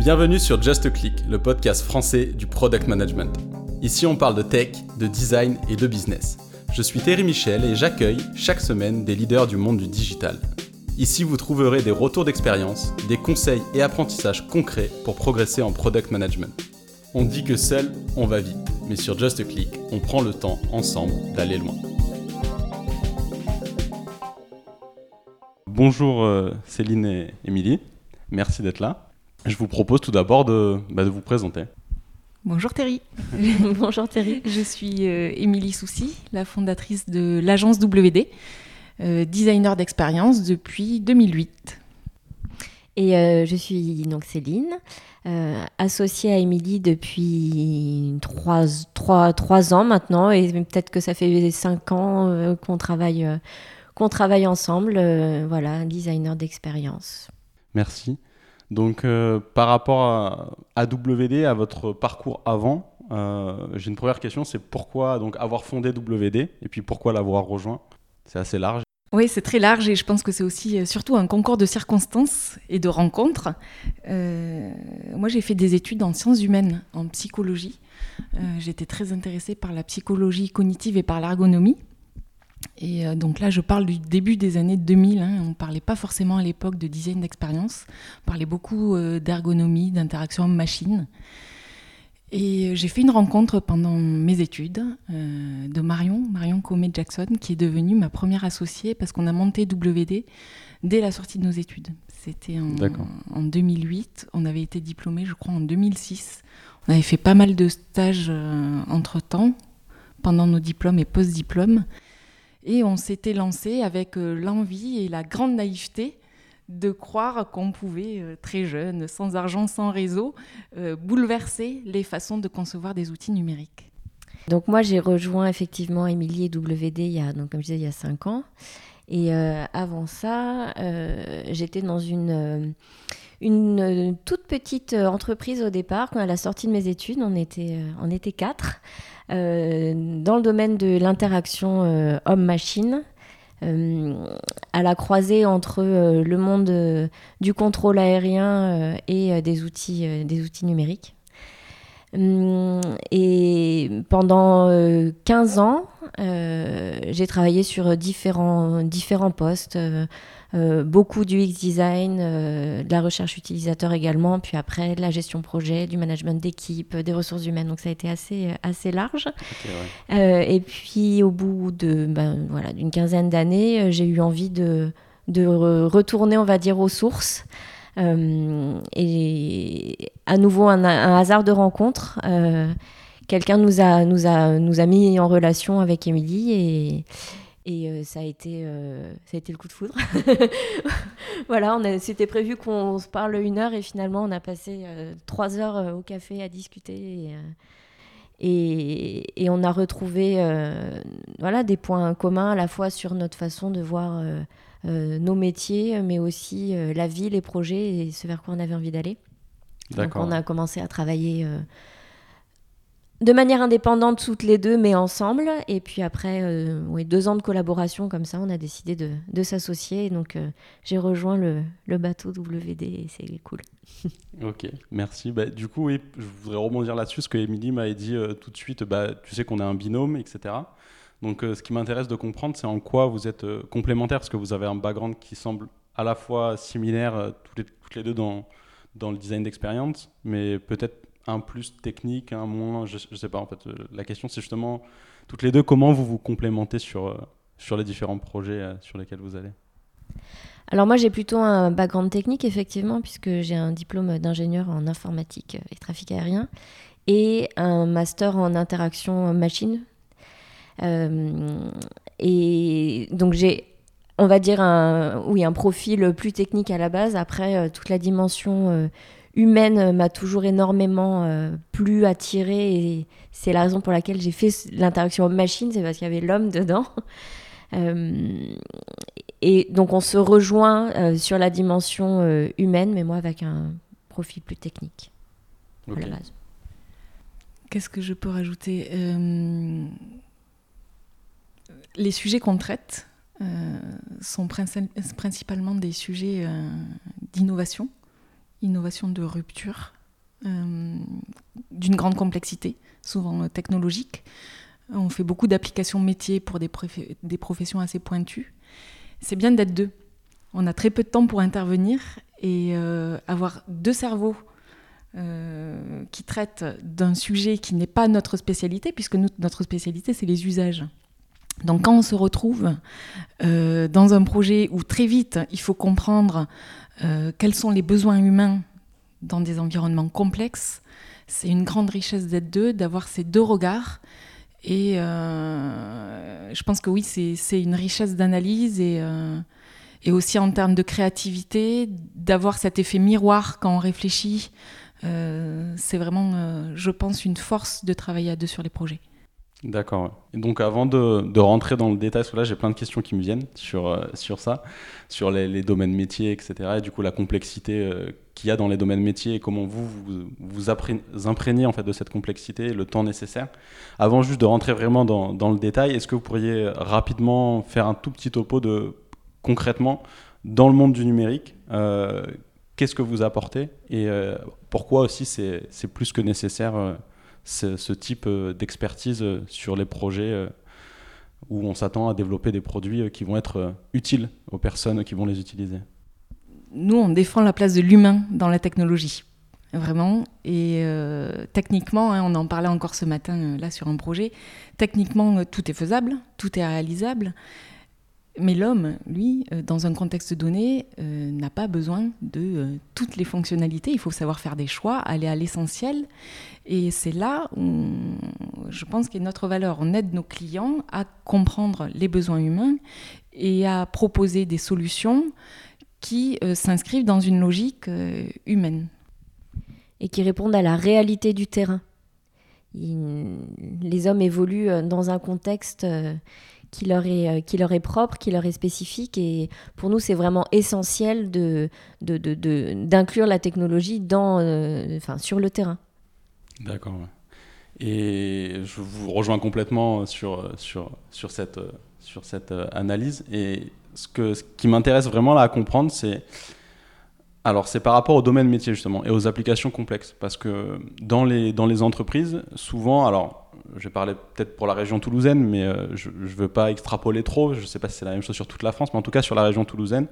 Bienvenue sur Just Click, le podcast français du product management. Ici, on parle de tech, de design et de business. Je suis Thierry Michel et j'accueille chaque semaine des leaders du monde du digital. Ici, vous trouverez des retours d'expérience, des conseils et apprentissages concrets pour progresser en product management. On dit que seul, on va vite, mais sur Just Click, on prend le temps ensemble d'aller loin. Bonjour euh, Céline et Émilie, merci d'être là. Je vous propose tout d'abord de, bah, de vous présenter. Bonjour Thierry. Bonjour Thierry. Je suis euh, Émilie Soucy, la fondatrice de l'agence WD, euh, designer d'expérience depuis 2008. Et euh, je suis donc Céline, associée à Émilie depuis 3, 3, 3, ans maintenant, et peut-être que ça fait 5 ans qu'on travaille, qu'on travaille ensemble. voilà, designer d'expérience. Merci. Donc, euh, par rapport à AWD, à votre parcours avant, euh, j'ai une première question, c'est pourquoi donc avoir fondé WD et puis pourquoi l'avoir rejoint? C'est assez large. Oui, c'est très large et je pense que c'est aussi euh, surtout un concours de circonstances et de rencontres. moi, j'ai fait des études en sciences humaines, en psychologie. J'étais très intéressée par la psychologie cognitive et par l'ergonomie. Et euh, donc là, je parle du début des années 2000. Hein. On ne parlait pas forcément à l'époque de design d'expérience. On parlait beaucoup euh, d'ergonomie, d'interaction homme-machine. Et euh, j'ai fait une rencontre pendant mes études de Marion, Marion Comé-Jackson, qui est devenue ma première associée parce qu'on a monté WD dès la sortie de nos études. C'était en, en, 2008. On avait été diplômés, je crois, en 2006. On avait fait pas mal de stages entre-temps, pendant nos diplômes et post-diplômes. Et on s'était lancé avec euh, l'envie et la grande naïveté de croire qu'on pouvait, euh, très jeune, sans argent, sans réseau, euh, bouleverser les façons de concevoir des outils numériques. Donc moi, j'ai rejoint effectivement Émilie et WD il y a, donc, comme je disais, il y a cinq ans. Et avant ça, j'étais dans une, une toute petite entreprise au départ. Quand à la sortie de mes études, on était, on était quatre. Euh, dans le domaine de l'interaction euh, homme-machine. Euh, à la croisée entre le monde du contrôle aérien et des, outils, des outils numériques. Et pendant 15 ans, j'ai travaillé sur différents, différents postes, euh, beaucoup du X design, euh, de la recherche utilisateur également, puis après de la gestion projet, du management d'équipe, des ressources humaines. Donc ça a été assez, assez large. Euh, et puis au bout de ben, voilà d'une quinzaine d'années, j'ai eu envie de, de retourner, on va dire, aux sources. Et à nouveau un, hasard de rencontre. Quelqu'un nous a, nous, a, nous a mis en relation avec Émilie et, et euh, ça, a été, euh, ça a été le coup de foudre. voilà, c'était prévu qu'on se parle une heure et finalement on a passé euh, trois heures au café à discuter. Et, et, on a retrouvé voilà, des points communs à la fois sur notre façon de voir nos métiers, mais aussi la vie, les projets et ce vers quoi on avait envie d'aller. Donc on a commencé à travailler de manière indépendante toutes les deux, mais ensemble. Et puis après euh, deux ans de collaboration comme ça, on a décidé de, s'associer. Donc euh, j'ai rejoint le, bateau WD et c'est cool. ok, merci. Bah, du coup, oui, je voudrais rebondir là-dessus, ce que Émilie m'avait dit euh, tout de suite. Bah, tu sais qu'on est un binôme, etc. Donc ce qui m'intéresse de comprendre, c'est en quoi vous êtes complémentaires, parce que vous avez un background qui semble à la fois similaire toutes les, toutes les deux dans, dans le design d'expérience, mais peut-être un plus technique, un moins, je, ne sais pas en fait. Euh, la question c'est justement toutes les deux comment vous vous complémentez sur, euh, sur les différents projets euh, sur lesquels vous allez? Alors moi j'ai plutôt un background technique effectivement puisque j'ai un diplôme d'ingénieur en informatique et trafic aérien et un master en interaction machine. Et donc j'ai on va dire un, oui, un profil plus technique à la base. Après, toute la dimension humaine m'a toujours énormément euh, plu, attiré et c'est la raison pour laquelle j'ai fait l'interaction homme-machine, c'est parce qu'il y avait l'homme dedans. Euh, et donc on se rejoint euh, sur la dimension humaine, mais moi avec un profil plus technique. Qu'est-ce que je peux rajouter? Les sujets qu'on traite sont principalement des sujets d'innovation innovation de rupture, d'une grande complexité, souvent technologique. On fait beaucoup d'applications métiers pour des, professions assez pointues. C'est bien d'être deux. On a très peu de temps pour intervenir et avoir deux cerveaux euh, qui traite d'un sujet qui n'est pas notre spécialité, puisque notre spécialité, c'est les usages. Donc quand on se retrouve euh, dans un projet où très vite, il faut comprendre euh, quels sont les besoins humains dans des environnements complexes, c'est une grande richesse d'être deux, d'avoir ces deux regards. Et je pense que oui, c'est une richesse d'analyse et, aussi en termes de créativité, d'avoir cet effet miroir quand on réfléchit euh, c'est vraiment, euh, je pense, une force de travailler à deux sur les projets. D'accord. Et donc avant de, rentrer dans le détail, parce que là j'ai plein de questions qui me viennent sur, euh, sur ça, sur les, domaines métiers, etc. Et du coup la complexité qu'il y a dans les domaines métiers et comment vous vous, imprégnez en fait de cette complexité le temps nécessaire. Avant juste de rentrer vraiment dans, le détail, est-ce que vous pourriez rapidement faire un tout petit topo de concrètement dans le monde du numérique qu'est-ce que vous apportez et euh, pourquoi aussi c'est plus que nécessaire euh, ce, type euh, d'expertise sur les projets où on s'attend à développer des produits qui vont être utiles aux personnes qui vont les utiliser. Nous, on défend la place de l'humain dans la technologie, vraiment. Et techniquement, hein, on en parlait encore ce matin là sur un projet, techniquement, tout est faisable, tout est réalisable. Mais l'homme, lui, euh, dans un contexte donné, euh, n'a pas besoin de euh, toutes les fonctionnalités. Il faut savoir faire des choix, aller à l'essentiel. Et c'est là où je pense qu'est notre valeur. On aide nos clients à comprendre les besoins humains et à proposer des solutions qui s'inscrivent dans une logique humaine. Et qui répondent à la réalité du terrain. les hommes évoluent dans un contexte qui leur est, euh, qui leur est propre, qui leur est spécifique. Et pour nous, c'est vraiment essentiel de, d'inclure la technologie dans, euh, enfin, sur le terrain. D'accord. Et je vous rejoins complètement sur, sur, sur cette, sur cette analyse. Et ce, que, ce qui m'intéresse vraiment là à comprendre, c'est alors, c'est par rapport au domaine métier, justement, et aux applications complexes. Parce que dans les, dans les entreprises, souvent, alors, je parler peut-être pour la région toulousaine, mais euh, je ne veux pas extrapoler trop. Je ne sais pas si c'est la même chose sur toute la France, mais en tout cas sur la région toulousaine,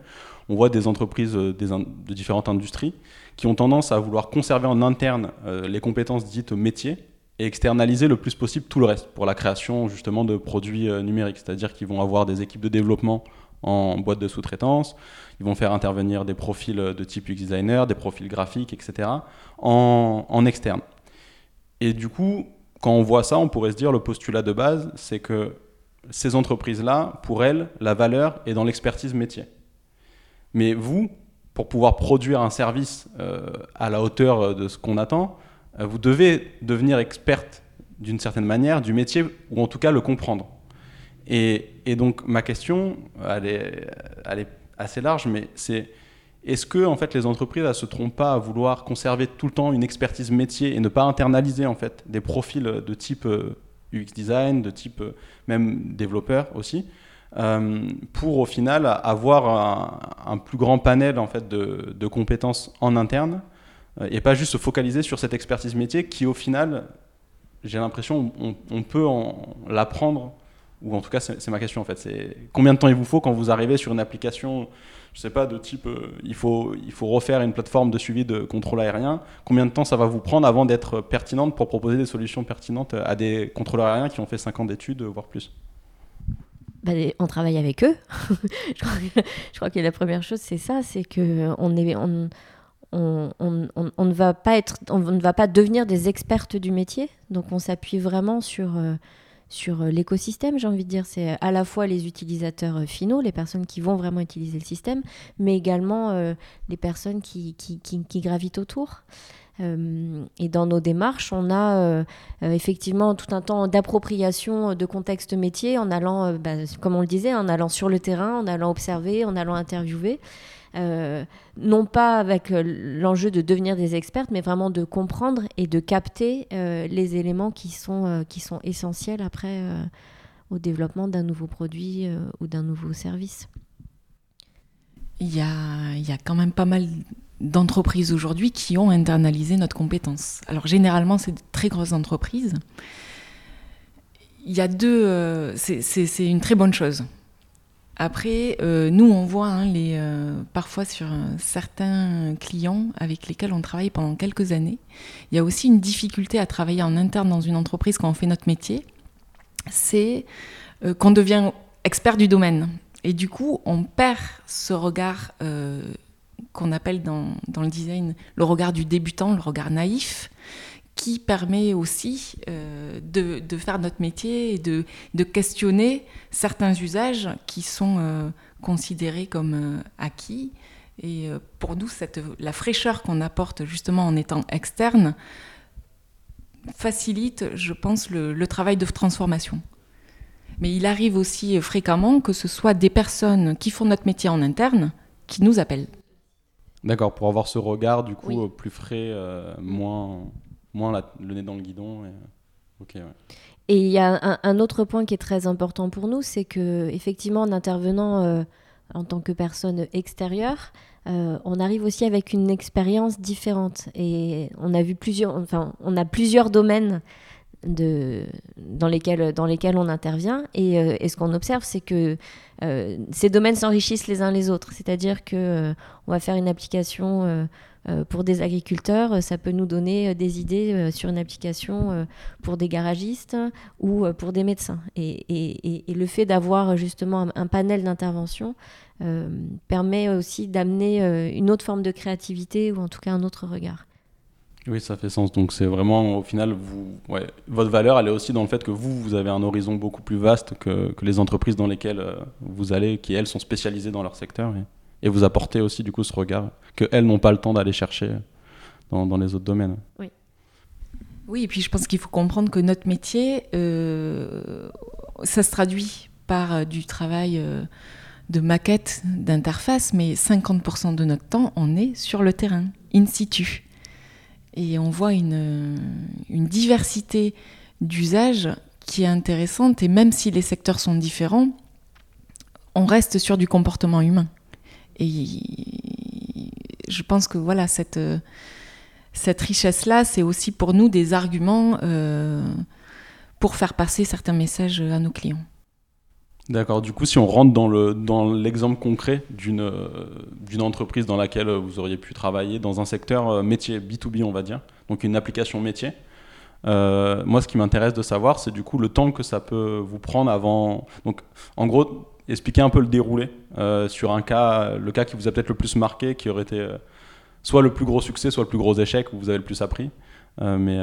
on voit des entreprises euh, de différentes industries qui ont tendance à vouloir conserver en interne euh, les compétences dites métiers et externaliser le plus possible tout le reste pour la création justement de produits numériques. C'est-à-dire qu'ils vont avoir des équipes de développement en boîte de sous-traitance, ils vont faire intervenir des profils de type UX designer, des profils graphiques, etc. en, en externe. Et du coup, quand on voit ça, on pourrait se dire le postulat de base, c'est que ces entreprises-là, pour elles, la valeur est dans l'expertise métier. Mais vous, pour pouvoir produire un service euh, à la hauteur de ce qu'on attend, euh, vous devez devenir experte d'une certaine manière du métier, ou en tout cas le comprendre. Et, donc ma question, elle est assez large, mais c'est est-ce que en fait les entreprises ne se trompent pas à vouloir conserver tout le temps une expertise métier et ne pas internaliser en fait des profils de type UX euh, design, de type euh, même développeur aussi, euh, pour au final avoir un, plus grand panel en fait de, compétences en interne et pas juste se focaliser sur cette expertise métier qui au final, j'ai l'impression, on, on, peut l'apprendre ou en tout cas c'est ma question en fait, c'est combien de temps il vous faut quand vous arrivez sur une application je sais pas, de type, euh, il, faut, il faut refaire une plateforme de suivi de contrôle aérien, combien de temps ça va vous prendre avant d'être pertinente pour proposer des solutions pertinentes à des contrôleurs aériens qui ont fait 5 ans d'études, voire plus? Bah, on travaille avec eux. je, crois que, que, la première chose, c'est ça, c'est on, on, ne va pas être, on ne va pas devenir des expertes du métier, donc on s'appuie vraiment sur, euh, sur euh, l'écosystème, j'ai envie de dire. C'est à la fois les utilisateurs euh, finaux, les personnes qui vont vraiment utiliser le système, mais également euh, les personnes qui, gravitent autour. et dans nos démarches, on a effectivement tout un temps d'appropriation de contexte métier en allant, bah, comme on le disait, en allant sur le terrain, en allant observer, en allant interviewer. Euh, non pas avec euh, l'enjeu de devenir des experts, mais vraiment de comprendre et de capter euh, les éléments qui sont, qui sont essentiels après au développement d'un nouveau produit ou d'un nouveau service. Il y, a, y a quand même pas mal d'entreprises aujourd'hui qui ont internalisé notre compétence. Alors généralement, c'est de très grosses entreprises. Il y a deux, euh, c'est une très bonne chose. Après, euh, nous, on voit hein, euh, parfois sur certains clients avec lesquels on travaille pendant quelques années, il y a aussi une difficulté à travailler en interne dans une entreprise quand on fait notre métier, c'est qu'on devient expert du domaine. Et du coup, on perd ce regard qu'on appelle dans, le design le regard du débutant, le regard naïf, qui permet aussi euh, de, de, faire notre métier et de, de, questionner certains usages qui sont euh, considérés comme euh, acquis. Et pour nous, cette, la fraîcheur qu'on apporte justement en étant externe facilite, je pense, le, le travail de transformation. Mais il arrive aussi fréquemment que ce soit des personnes qui font notre métier en interne qui nous appellent. D'accord, pour avoir ce regard du coup plus frais, euh, moins, moins le nez dans le guidon. Et... Euh, et il y a un, autre point qui est très important pour nous, c'est que effectivement en intervenant euh, en tant que personne extérieure, on arrive aussi avec une expérience différente. Et on a vu plusieurs, enfin, on a plusieurs domaines de, dans, lesquels, dans lesquels on intervient. Et, et ce qu'on observe, c'est que euh, ces domaines s'enrichissent les uns les autres. C'est-à-dire que euh, on va faire une application euh, pour des agriculteurs, ça peut nous donner des idées sur une application pour des garagistes ou pour des médecins. Et, le fait d'avoir justement un, panel d'intervention permet aussi d'amener une autre forme de créativité ou en tout cas un autre regard. Oui, ça fait sens. Donc c'est vraiment, au final, votre valeur, elle est aussi dans le fait que vous, vous avez un horizon beaucoup plus vaste que, les entreprises dans lesquelles euh, vous allez, qui elles sont spécialisées dans leur secteur. Et vous apportez aussi du coup ce regard que elles n'ont pas le temps d'aller chercher dans, les autres domaines. Oui. Oui, et puis je pense qu'il faut comprendre que notre métier, euh, ça se traduit par euh, du travail de maquette, d'interface, mais 50% de notre temps, on est sur le terrain, in situ. Et on voit une, diversité d'usages qui est intéressante. Et même si les secteurs sont différents, on reste sur du comportement humain. Et je pense que voilà, cette, cette richesse-là, c'est aussi pour nous des arguments euh, pour faire passer certains messages à nos clients. D'accord. Du coup, si on rentre dans le dans l'exemple concret d'une entreprise dans laquelle vous auriez pu travailler dans un secteur euh, métier B2B, on va dire, donc une application métier. Euh, moi, ce qui m'intéresse de savoir, c'est du coup le temps que ça peut vous prendre avant. Donc, en gros, expliquer un peu le déroulé sur un cas, le cas qui vous a peut-être le plus marqué, qui aurait été soit le plus gros succès, soit le plus gros échec où vous avez le plus appris. mais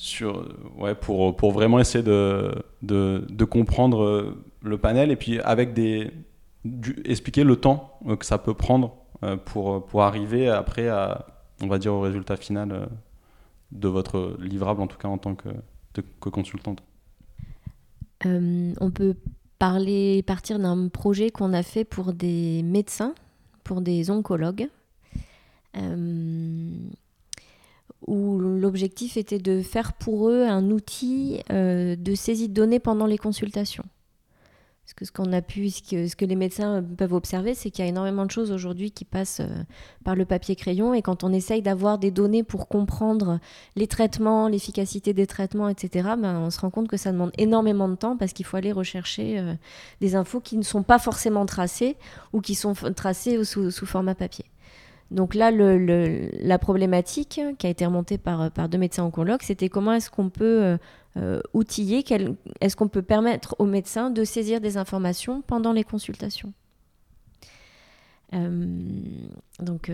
sur, ouais, pour, pour vraiment essayer de, de, comprendre euh, le panel et puis avec des, expliquer le temps euh, que ça peut prendre euh, pour, pour arriver après à, on va dire, au résultat final de votre livrable, en tout cas en tant que, que consultante. on peut parler, partir d'un projet qu'on a fait pour des médecins, pour des oncologues où l'objectif était de faire pour eux un outil euh, de saisie de données pendant les consultations. Que ce qu'on a pu, ce que, ce que, les médecins peuvent observer, c'est qu'il y a énormément de choses aujourd'hui qui passent euh, par le papier crayon. Et quand on essaye d'avoir des données pour comprendre les traitements, l'efficacité des traitements, etc., ben, on se rend compte que ça demande énormément de temps parce qu'il faut aller rechercher euh, des infos qui ne sont pas forcément tracées ou qui sont tracées sous, sous format papier. Donc là, la problématique qui a été remontée par, deux médecins en colloque, c'était comment est-ce qu'on peut euh, euh, outiller, est-ce qu'on peut permettre aux médecins de saisir des informations pendant les consultations. Euh, donc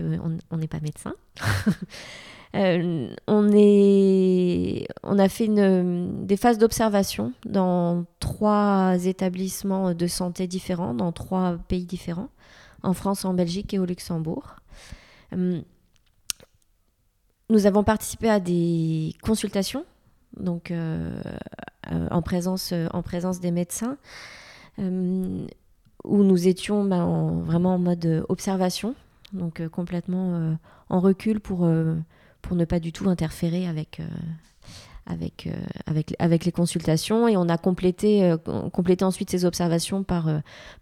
on n'est pas médecin. on, on a fait des phases d'observation dans trois établissements de santé différents, dans trois pays différents, en France, en Belgique et au Luxembourg. Euh, nous avons participé à des consultations, donc euh, euh, en, présence, en présence des médecins, où nous étions ben, vraiment en mode observation, donc complètement en recul pour, pour ne pas du tout interférer avec, avec, avec, avec les consultations. Et on a complété, complété ensuite ces observations par,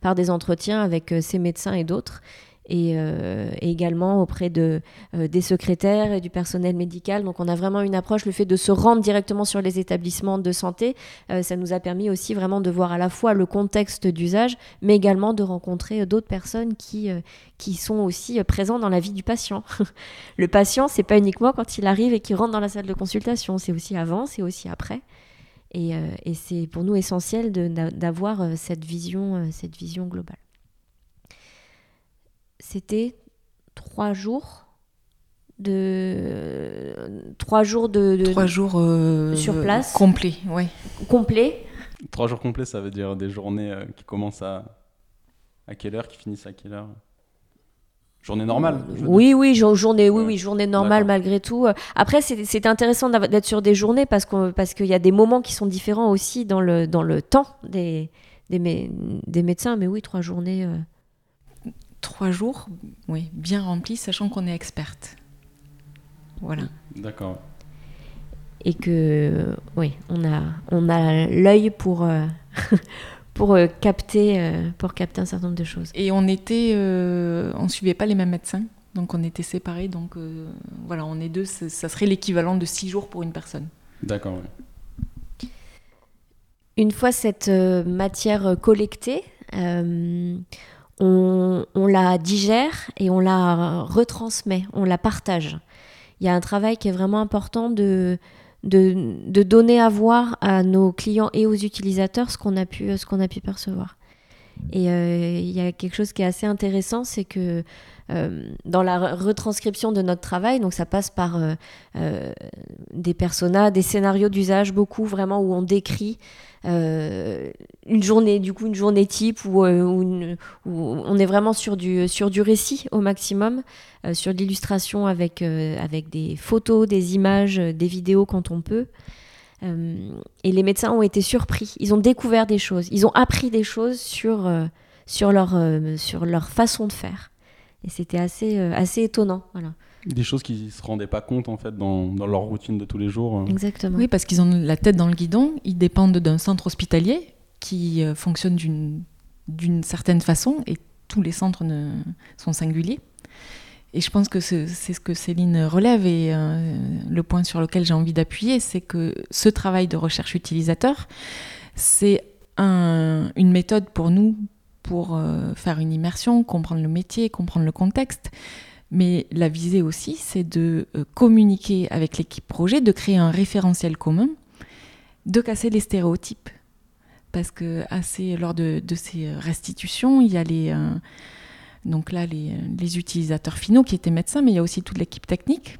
par des entretiens avec ces médecins et d'autres et, euh, également auprès de, euh, des secrétaires et du personnel médical. Donc on a vraiment une approche, le fait de se rendre directement sur les établissements de santé, euh, ça nous a permis aussi vraiment de voir à la fois le contexte d'usage, mais également de rencontrer d'autres personnes qui, qui sont aussi présents dans la vie du patient. le patient, c'est pas uniquement quand il arrive et qu'il rentre dans la salle de consultation, c'est aussi avant, c'est aussi après. Et, et c'est pour nous essentiel d'avoir cette vision, cette vision globale c'était trois jours de trois jours de, trois jours euh, sur place complet ouais complet trois jours complets ça veut dire des journées euh, qui commencent à à quelle heure qui finissent à quelle heure? Journée normale. Oui, oui, journée, oui, oui, journée normale malgré tout. Après, c'est intéressant d'être sur des journées parce qu'il parce qu'il y a des moments qui sont différents aussi dans le, dans le temps des, des, des médecins. Mais oui, trois journées. Euh, trois jours, oui, bien remplis, sachant qu'on est experte. Voilà. D'accord. Et que, oui, on a, on a l'œil pour, euh, pour euh, capter, euh, pour capter un certain nombre de choses. Et on était, on suivait pas les mêmes médecins, donc on était séparés. Donc voilà, on est deux, ça serait l'équivalent de six jours pour une personne. D'accord. Une fois cette matière collectée, on, la digère et on la retransmet, on la partage. Il y a un travail qui est vraiment important de, de, donner à voir à nos clients et aux utilisateurs ce qu'on a pu, ce qu'on a pu percevoir. Et euh, il y a quelque chose qui est assez intéressant, c'est que euh, dans la retranscription de notre travail, donc ça passe par euh, des personas, des scénarios d'usage, beaucoup vraiment où on décrit une journée, du coup, une journée type où, on est vraiment sur du, sur du récit au maximum, sur l'illustration avec, avec des photos, des images, des vidéos quand on peut. Et les médecins ont été surpris. Ils ont découvert des choses. Ils ont appris des choses sur, sur, leur, sur leur façon de faire. Et c'était assez, assez étonnant. Voilà. Des choses qu'ils ne se rendaient pas compte en fait dans, dans, leur routine de tous les jours. Euh. Exactement. Oui, parce qu'ils ont la tête dans le guidon, ils dépendent d'un centre hospitalier qui euh, fonctionne d'une certaine façon et tous les centres ne, sont singuliers. Et je pense que c'est ce que Céline relève et euh, le point sur lequel j'ai envie d'appuyer, c'est que ce travail de recherche utilisateur, c'est un, une méthode pour nous pour faire une immersion, comprendre le métier, comprendre le contexte, mais la visée aussi, c'est de euh, communiquer avec l'équipe projet, de créer un référentiel commun, de casser les stéréotypes. Parce que assez, lors de, ces restitutions, il y a les, euh, donc là, les, utilisateurs finaux qui étaient médecins, mais il y a aussi toute l'équipe technique.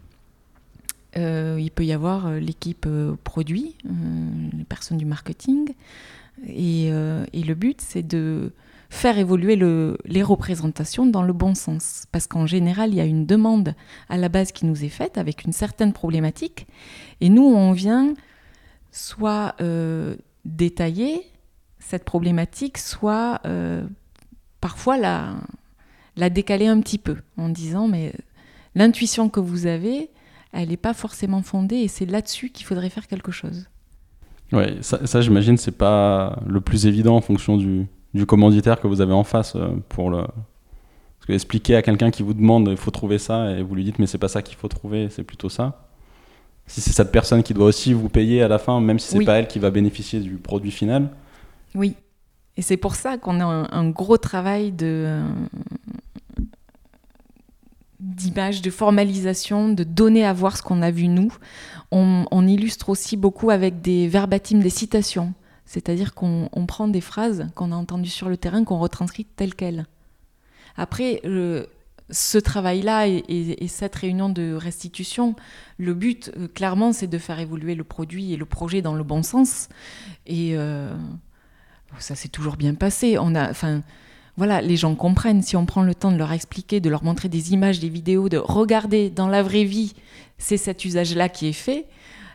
Euh, il peut y avoir l'équipe produit, les personnes du marketing. et le but, c'est de faire évoluer les représentations dans le bon sens. Parce qu'en général, il y a une demande à la base qui nous est faite avec une certaine problématique. Et nous, on vient soit euh, détailler cette problématique, soit euh, parfois la, la décaler un petit peu en disant mais l'intuition que vous avez, elle n'est pas forcément fondée et c'est là-dessus qu'il faudrait faire quelque chose. Oui, ça, ça j'imagine, c'est pas le plus évident en fonction du, du commanditaire que vous avez en face euh, pour le. Parce que expliquer à quelqu'un qui vous demande il faut trouver ça et vous lui dites mais c'est pas ça qu'il faut trouver, c'est plutôt ça. Si c'est cette personne qui doit aussi vous payer à la fin, même si c'est pas elle qui va bénéficier du produit final. Oui. Et c'est pour ça qu'on a un, gros travail d'image, de formalisation, de donner à voir ce qu'on a vu nous. On, on, illustre aussi beaucoup avec des verbatims, des citations. C'est-à-dire qu'on prend des phrases qu'on a entendues sur le terrain, qu'on retranscrit telles quelles. Après, ce travail-là et, cette réunion de restitution, le but, euh, clairement, c'est de faire évoluer le produit et le projet dans le bon sens. Et euh, ça s'est toujours bien passé. On a, enfin, voilà, les gens comprennent. Si on prend le temps de leur expliquer, de leur montrer des images, des vidéos, de regarder dans la vraie vie, c'est cet usage-là qui est fait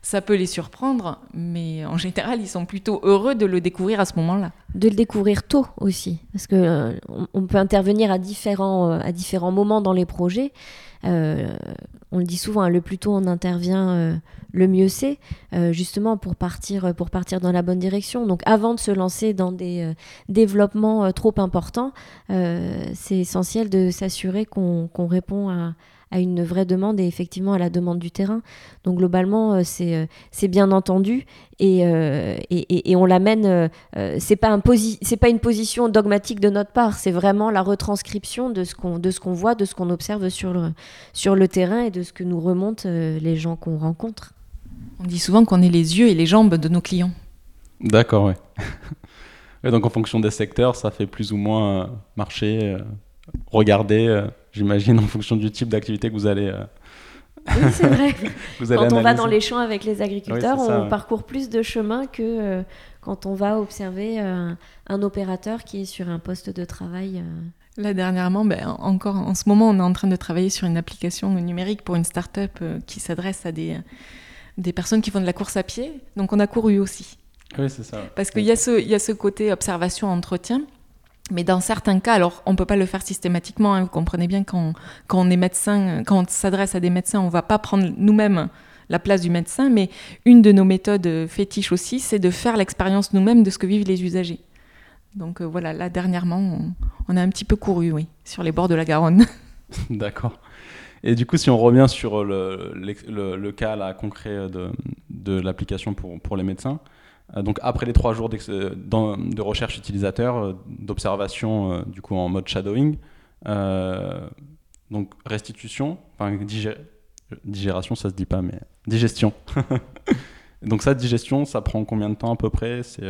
ça peut les surprendre, mais en général, ils sont plutôt heureux de le découvrir à ce moment-là. De le découvrir tôt aussi, parce que euh, on peut intervenir à différents, à différents moments dans les projets. On le dit souvent, hein, le plus tôt on intervient, le mieux c'est, justement pour partir, pour partir dans la bonne direction. Donc avant de se lancer dans des développements trop importants, c'est essentiel de s'assurer qu'on répond à, à une vraie demande et effectivement à la demande du terrain. Donc globalement, euh, c'est euh, c'est bien entendu et, euh, et, et, on l'amène. c'est pas un c'est pas une position dogmatique de notre part. C'est vraiment la retranscription de ce qu'on de ce qu'on voit, de ce qu'on observe sur le sur le terrain et de ce que nous remontent les gens qu'on rencontre. On dit souvent qu'on est les yeux et les jambes de nos clients. D'accord, ouais. et donc en fonction des secteurs, ça fait plus ou moins marcher, regarder j'imagine, en fonction du type d'activité que vous allez. Euh, oui, c'est vrai. quand on va dans les champs avec les agriculteurs, on parcourt plus de chemin que euh, quand on va observer euh, un opérateur qui est sur un poste de travail. Là, dernièrement, ben, encore en ce moment, on est en train de travailler sur une application numérique pour une start-up qui s'adresse à des, des personnes qui font de la course à pied. Donc, on a couru aussi. Oui, c'est ça. Parce qu'il y, a ce, y a ce côté observation-entretien. Mais dans certains cas, alors on ne peut pas le faire systématiquement, hein, vous comprenez bien quand, quand on est médecin, quand on s'adresse à des médecins, on ne va pas prendre nous-mêmes la place du médecin, mais une de nos méthodes fétiches aussi, c'est de faire l'expérience nous-mêmes de ce que vivent les usagers. Donc euh, voilà, là dernièrement, on, a un petit peu couru, oui, sur les bords de la Garonne. D'accord. Et du coup, si on revient sur le, le, cas concret de, de l'application pour, pour les médecins, euh, donc après les trois jours de recherche utilisateur, euh, d'observation euh, du coup en mode shadowing, donc restitution, enfin digération ça se dit pas mais digestion. donc ça digestion ça prend combien de temps à peu près? C'est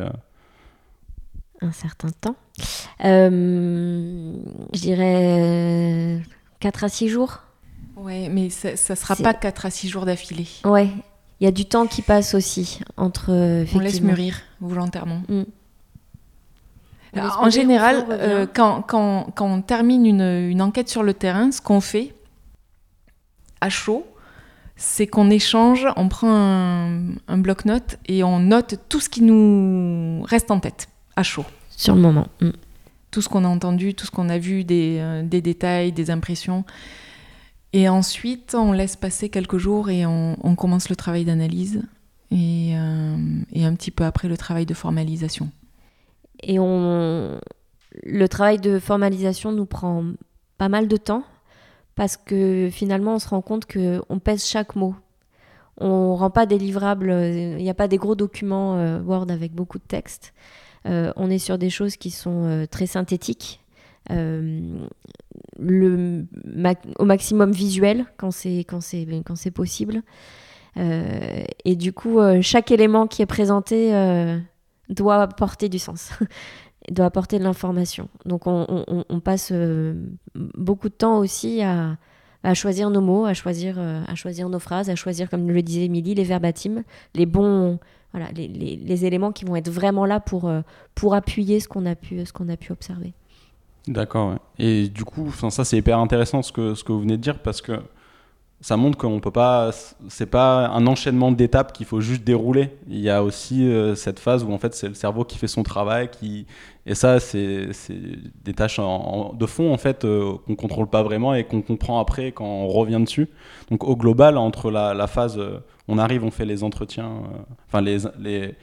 un certain temps. je dirais 4 à 6 jours. Ouais, mais ça, ne sera pas 4 à 6 jours d'affilée. Ouais, il y a du temps qui passe aussi entre. On laisse mûrir volontairement. Mm. en général, euh, quand, quand, quand, on termine une, une, enquête sur le terrain, ce qu'on fait à chaud, c'est qu'on échange, on prend un, un bloc-notes et on note tout ce qui nous reste en tête à chaud. Sur le moment. Mm. Tout ce qu'on a entendu, tout ce qu'on a vu, des, euh, des détails, des impressions. Et ensuite, on laisse passer quelques jours et on, commence le travail d'analyse et, euh, et, un petit peu après le travail de formalisation. Et le travail de formalisation nous prend pas mal de temps parce que finalement, on se rend compte qu'on pèse chaque mot. On rend pas des livrables, il n'y a pas des gros documents euh, Word avec beaucoup de texte. Euh, on est sur des choses qui sont très synthétiques le, au maximum visuel quand c'est quand c'est quand c'est possible. Euh, et du coup, euh, chaque élément qui est présenté euh, doit apporter du sens, doit apporter de l'information. Donc, on, passe beaucoup de temps aussi à, à, choisir nos mots, à choisir, à choisir nos phrases, à choisir, comme le disait Émilie, les verbatims, les bons, voilà, les, les, éléments qui vont être vraiment là pour, pour appuyer ce qu'on a pu, ce qu'on a pu observer. D'accord. Et du coup, ça c'est hyper intéressant ce que, ce que vous venez de dire parce que ça montre qu'on peut pas, c'est pas un enchaînement d'étapes qu'il faut juste dérouler. Il y a aussi euh, cette phase où en fait c'est le cerveau qui fait son travail, qui et ça c'est des tâches de fond en fait euh, qu'on contrôle pas vraiment et qu'on comprend après quand on revient dessus. Donc au global entre la, phase, euh, on arrive, on fait les entretiens, enfin les les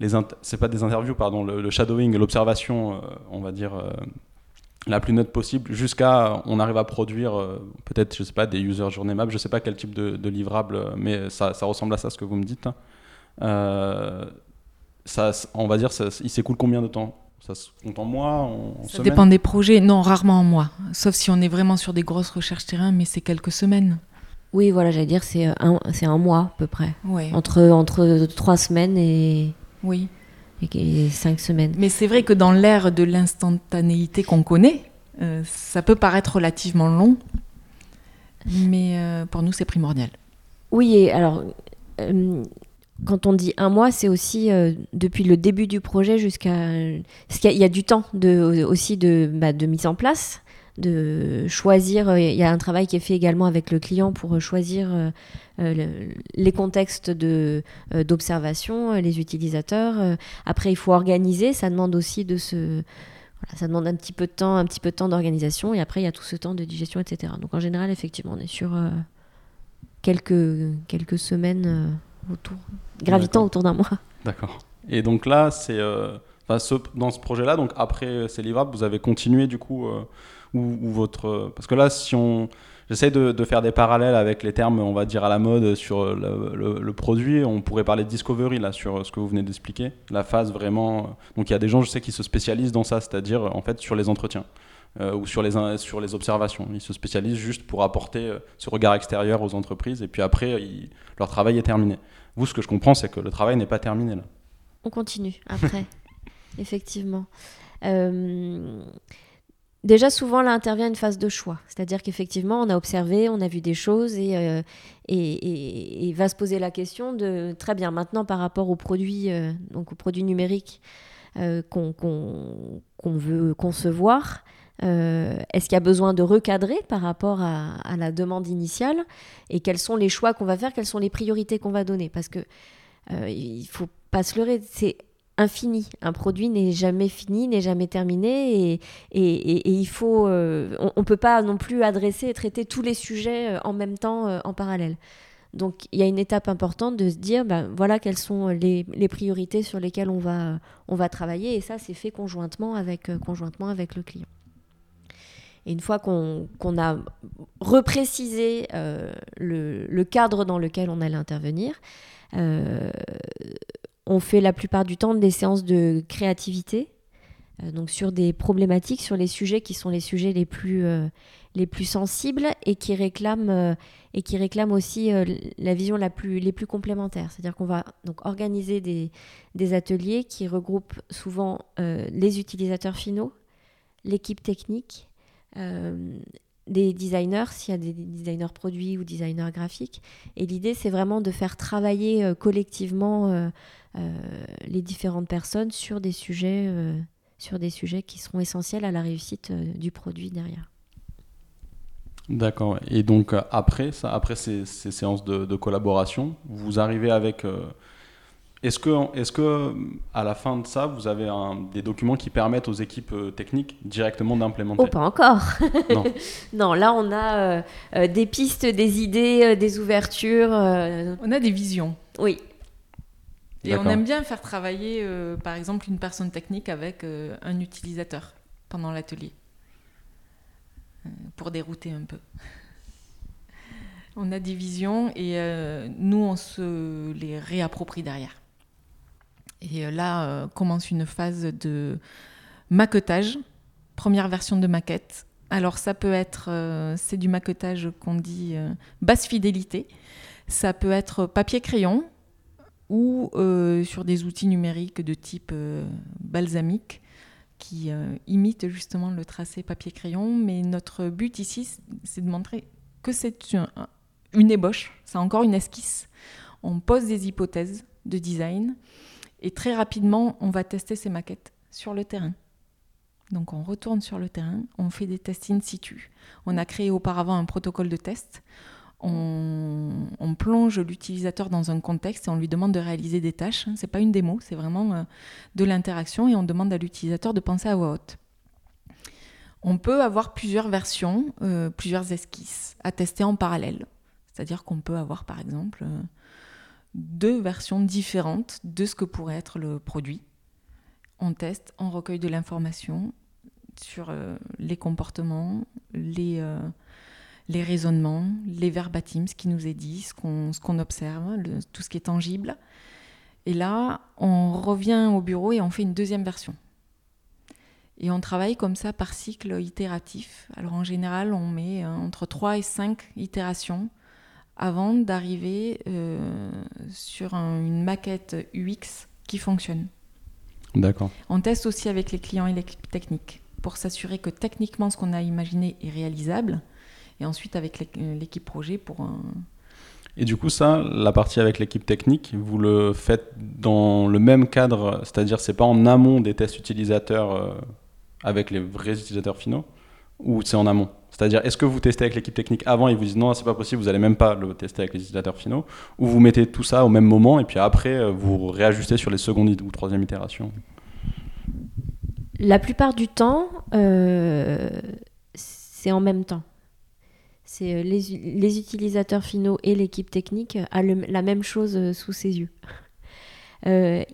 les c'est pas des interviews pardon, le, le shadowing, l'observation, on va dire la plus nette possible jusqu'à on arrive à produire euh, peut-être je sais pas des user journée map je sais pas quel type de, livrable mais ça, ça, ressemble à ça ce que vous me dites. Euh, ça on va dire ça, il s'écoule combien de temps? Ça se compte en mois en, ça dépend des projets. Non rarement en mois. Sauf si on est vraiment sur des grosses recherches terrain mais c'est quelques semaines. Oui voilà j'allais dire c'est un c'est un mois à peu près. Entre entre trois semaines et oui et cinq semaines. Mais c'est vrai que dans l'ère de l'instantanéité qu'on connaît, euh, ça peut paraître relativement long, mais euh, pour nous, c'est primordial. Oui, et alors, euh, quand on dit un mois, c'est aussi depuis le début du projet jusqu'à... Parce qu'il y, a du temps de, aussi de, bah, de mise en place, de choisir. Il y a un travail qui est fait également avec le client pour choisir les contextes d'observation, les utilisateurs. Après, il faut organiser. Ça demande aussi de se ça demande un petit peu de temps, un petit peu de temps d'organisation, et après il y a tout ce temps de digestion, etc. Donc en général, effectivement, on est sur euh, quelques, quelques semaines euh, autour, gravitant autour d'un mois. D'accord. Et donc là, c'est euh, dans ce projet-là, donc après ces livrables, vous avez continué du coup, ou, votre, parce que là, si on J'essaie de, faire des parallèles avec les termes, on va dire, à la mode sur le, produit. On pourrait parler de discovery, là, sur ce que vous venez d'expliquer. La phase vraiment. Donc, il y a des gens, je sais, qui se spécialisent dans ça, c'est-à-dire, en fait, sur les entretiens. Euh, ou sur les, sur les observations. Ils se spécialisent juste pour apporter euh, ce regard extérieur aux entreprises et puis après, leur travail est terminé. Vous, ce que je comprends, c'est que le travail n'est pas terminé là. On continue après, effectivement. Euh, Déjà, souvent, là intervient une phase de choix. C'est-à-dire qu'effectivement, on a observé, on a vu des choses et, euh, et, va se poser la question de très bien, maintenant par rapport aux produits, euh, donc aux produits numériques euh, qu'on veut concevoir, est-ce qu'il y a besoin de recadrer par rapport à, la demande initiale et quels sont les choix qu'on va faire, quelles sont les priorités qu'on va donner? Parce que il faut pas se leurrer, infini. Un produit n'est jamais fini, n'est jamais terminé et, il faut, euh, on ne peut pas non plus adresser et traiter tous les sujets euh, en même temps, euh, en parallèle. Donc il y a une étape importante de se dire, ben, voilà quelles sont les, priorités sur lesquelles on va, on va travailler et ça c'est fait conjointement avec, conjointement avec le client. Et une fois qu'on a reprécisé le, le, cadre dans lequel on allait intervenir, on fait la plupart du temps des séances de créativité, euh, donc sur des problématiques, sur les sujets qui sont les sujets les plus, euh, les plus sensibles et qui réclament, euh, et qui réclament aussi la vision la plus, les plus complémentaires. C'est-à-dire qu'on va donc organiser des, des, ateliers qui regroupent souvent les utilisateurs finaux, l'équipe technique, des designers, s'il y a des designers produits ou designers graphiques. Et l'idée, c'est vraiment de faire travailler collectivement les différentes personnes sur des sujets, euh, sur des sujets qui seront essentiels à la réussite euh, du produit derrière. D'accord. Et donc après ça, après ces, séances de, collaboration, vous arrivez avec. est-ce que, est-ce que à la fin de ça, vous avez des documents qui permettent aux équipes techniques directement d'implémenter? Oh, pas encore. Non. non. là on a des pistes, des idées, des ouvertures. On a des visions. Oui. Et on aime bien faire travailler, euh, par exemple, une personne technique avec euh, un utilisateur pendant l'atelier, euh, pour dérouter un peu. on a des visions et nous, on se les réapproprie derrière. Et là commence une phase de maquettage, première version de maquette. Alors ça peut être, c'est du maquettage qu'on dit basse fidélité. Ça peut être papier-crayon, ou euh, sur des outils numériques de type euh, balsamique qui euh, imitent justement le tracé papier-crayon. Mais notre but ici, c'est de montrer que c'est une, une ébauche, c'est encore une esquisse. On pose des hypothèses de design et très rapidement, on va tester ces maquettes sur le terrain. Donc on retourne sur le terrain, on fait des tests in situ. On a créé auparavant un protocole de test on, plonge l'utilisateur dans un contexte et on lui demande de réaliser des tâches. Ce n'est pas une démo, c'est vraiment euh, de l'interaction et on demande à l'utilisateur de penser à voix. On peut avoir plusieurs versions, euh, plusieurs esquisses à tester en parallèle. C'est-à-dire qu'on peut avoir par exemple euh, deux versions différentes de ce que pourrait être le produit. On teste, on recueille de l'information sur les comportements, les les raisonnements, les verbatims, ce qui nous est dit, ce qu'on observe, tout ce qui est tangible. Et là, on revient au bureau et on fait une deuxième version. Et on travaille comme ça par cycle itératif. Alors en général, on met euh, entre 3 et 5 itérations avant d'arriver euh, sur une maquette UX qui fonctionne. D'accord. On teste aussi avec les clients et l'équipe technique pour s'assurer que techniquement ce qu'on a imaginé est réalisable et ensuite avec euh, l'équipe projet pour un... Et du coup, ça, la partie avec l'équipe technique, vous le faites dans le même cadre, c'est-à-dire c'est pas en amont des tests utilisateurs euh, avec les vrais utilisateurs finaux. ou c'est en amont? C'est-à-dire, est-ce que vous testez avec l'équipe technique avant et ils vous disent non, c'est pas possible, vous n'allez même pas le tester avec les utilisateurs finaux, ou vous mettez tout ça au même moment et puis après euh, vous réajustez sur les secondes ou troisième itérations? La plupart du temps, euh, c'est en même temps. C'est euh, les, utilisateurs finaux et l'équipe technique a la même chose sous ses yeux.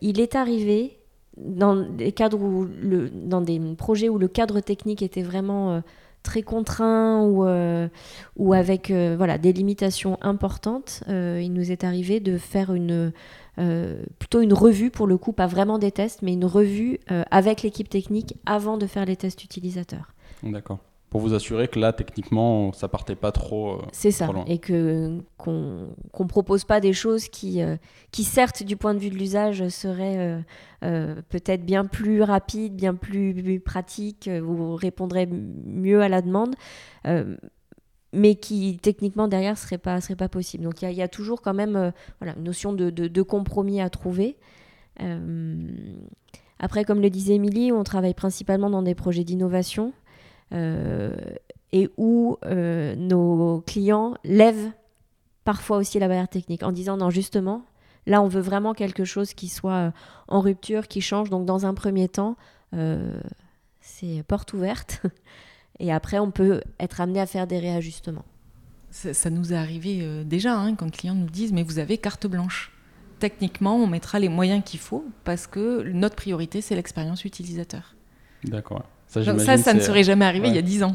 il est arrivé dans des cadres où dans des projets où le cadre technique était vraiment euh, très contraint ou, euh, ou avec euh, voilà, des limitations importantes, il nous est arrivé de faire une, plutôt une revue, pour le coup, pas vraiment des tests, mais une revue avec l'équipe technique avant de faire les tests utilisateurs. D'accord pour vous assurer que là, techniquement, ça partait pas trop. Euh, c'est ça, et que qu'on ne propose pas des choses qui, euh, qui, certes, du point de vue de l'usage, seraient euh, peut-être bien plus rapides, bien plus, pratiques, vous répondrez mieux à la demande, mais qui techniquement derrière serait pas serait pas possible. Donc il y, y, a toujours quand même voilà une notion de, de, de compromis à trouver. après, comme le disait Émilie, on travaille principalement dans des projets d'innovation. Euh, et où euh, nos clients lèvent parfois aussi la barrière technique en disant non justement là on veut vraiment quelque chose qui soit euh, en rupture, qui change. Donc dans un premier temps, c'est porte ouverte et après on peut être amené à faire des réajustements. Ça, nous est arrivé déjà hein, quand les clients nous disent mais vous avez carte blanche. Techniquement, on mettra les moyens qu'il faut parce que notre priorité c'est l'expérience utilisateur. D'accord. Ça, ça, ne serait jamais arrivé il y a 10 ans.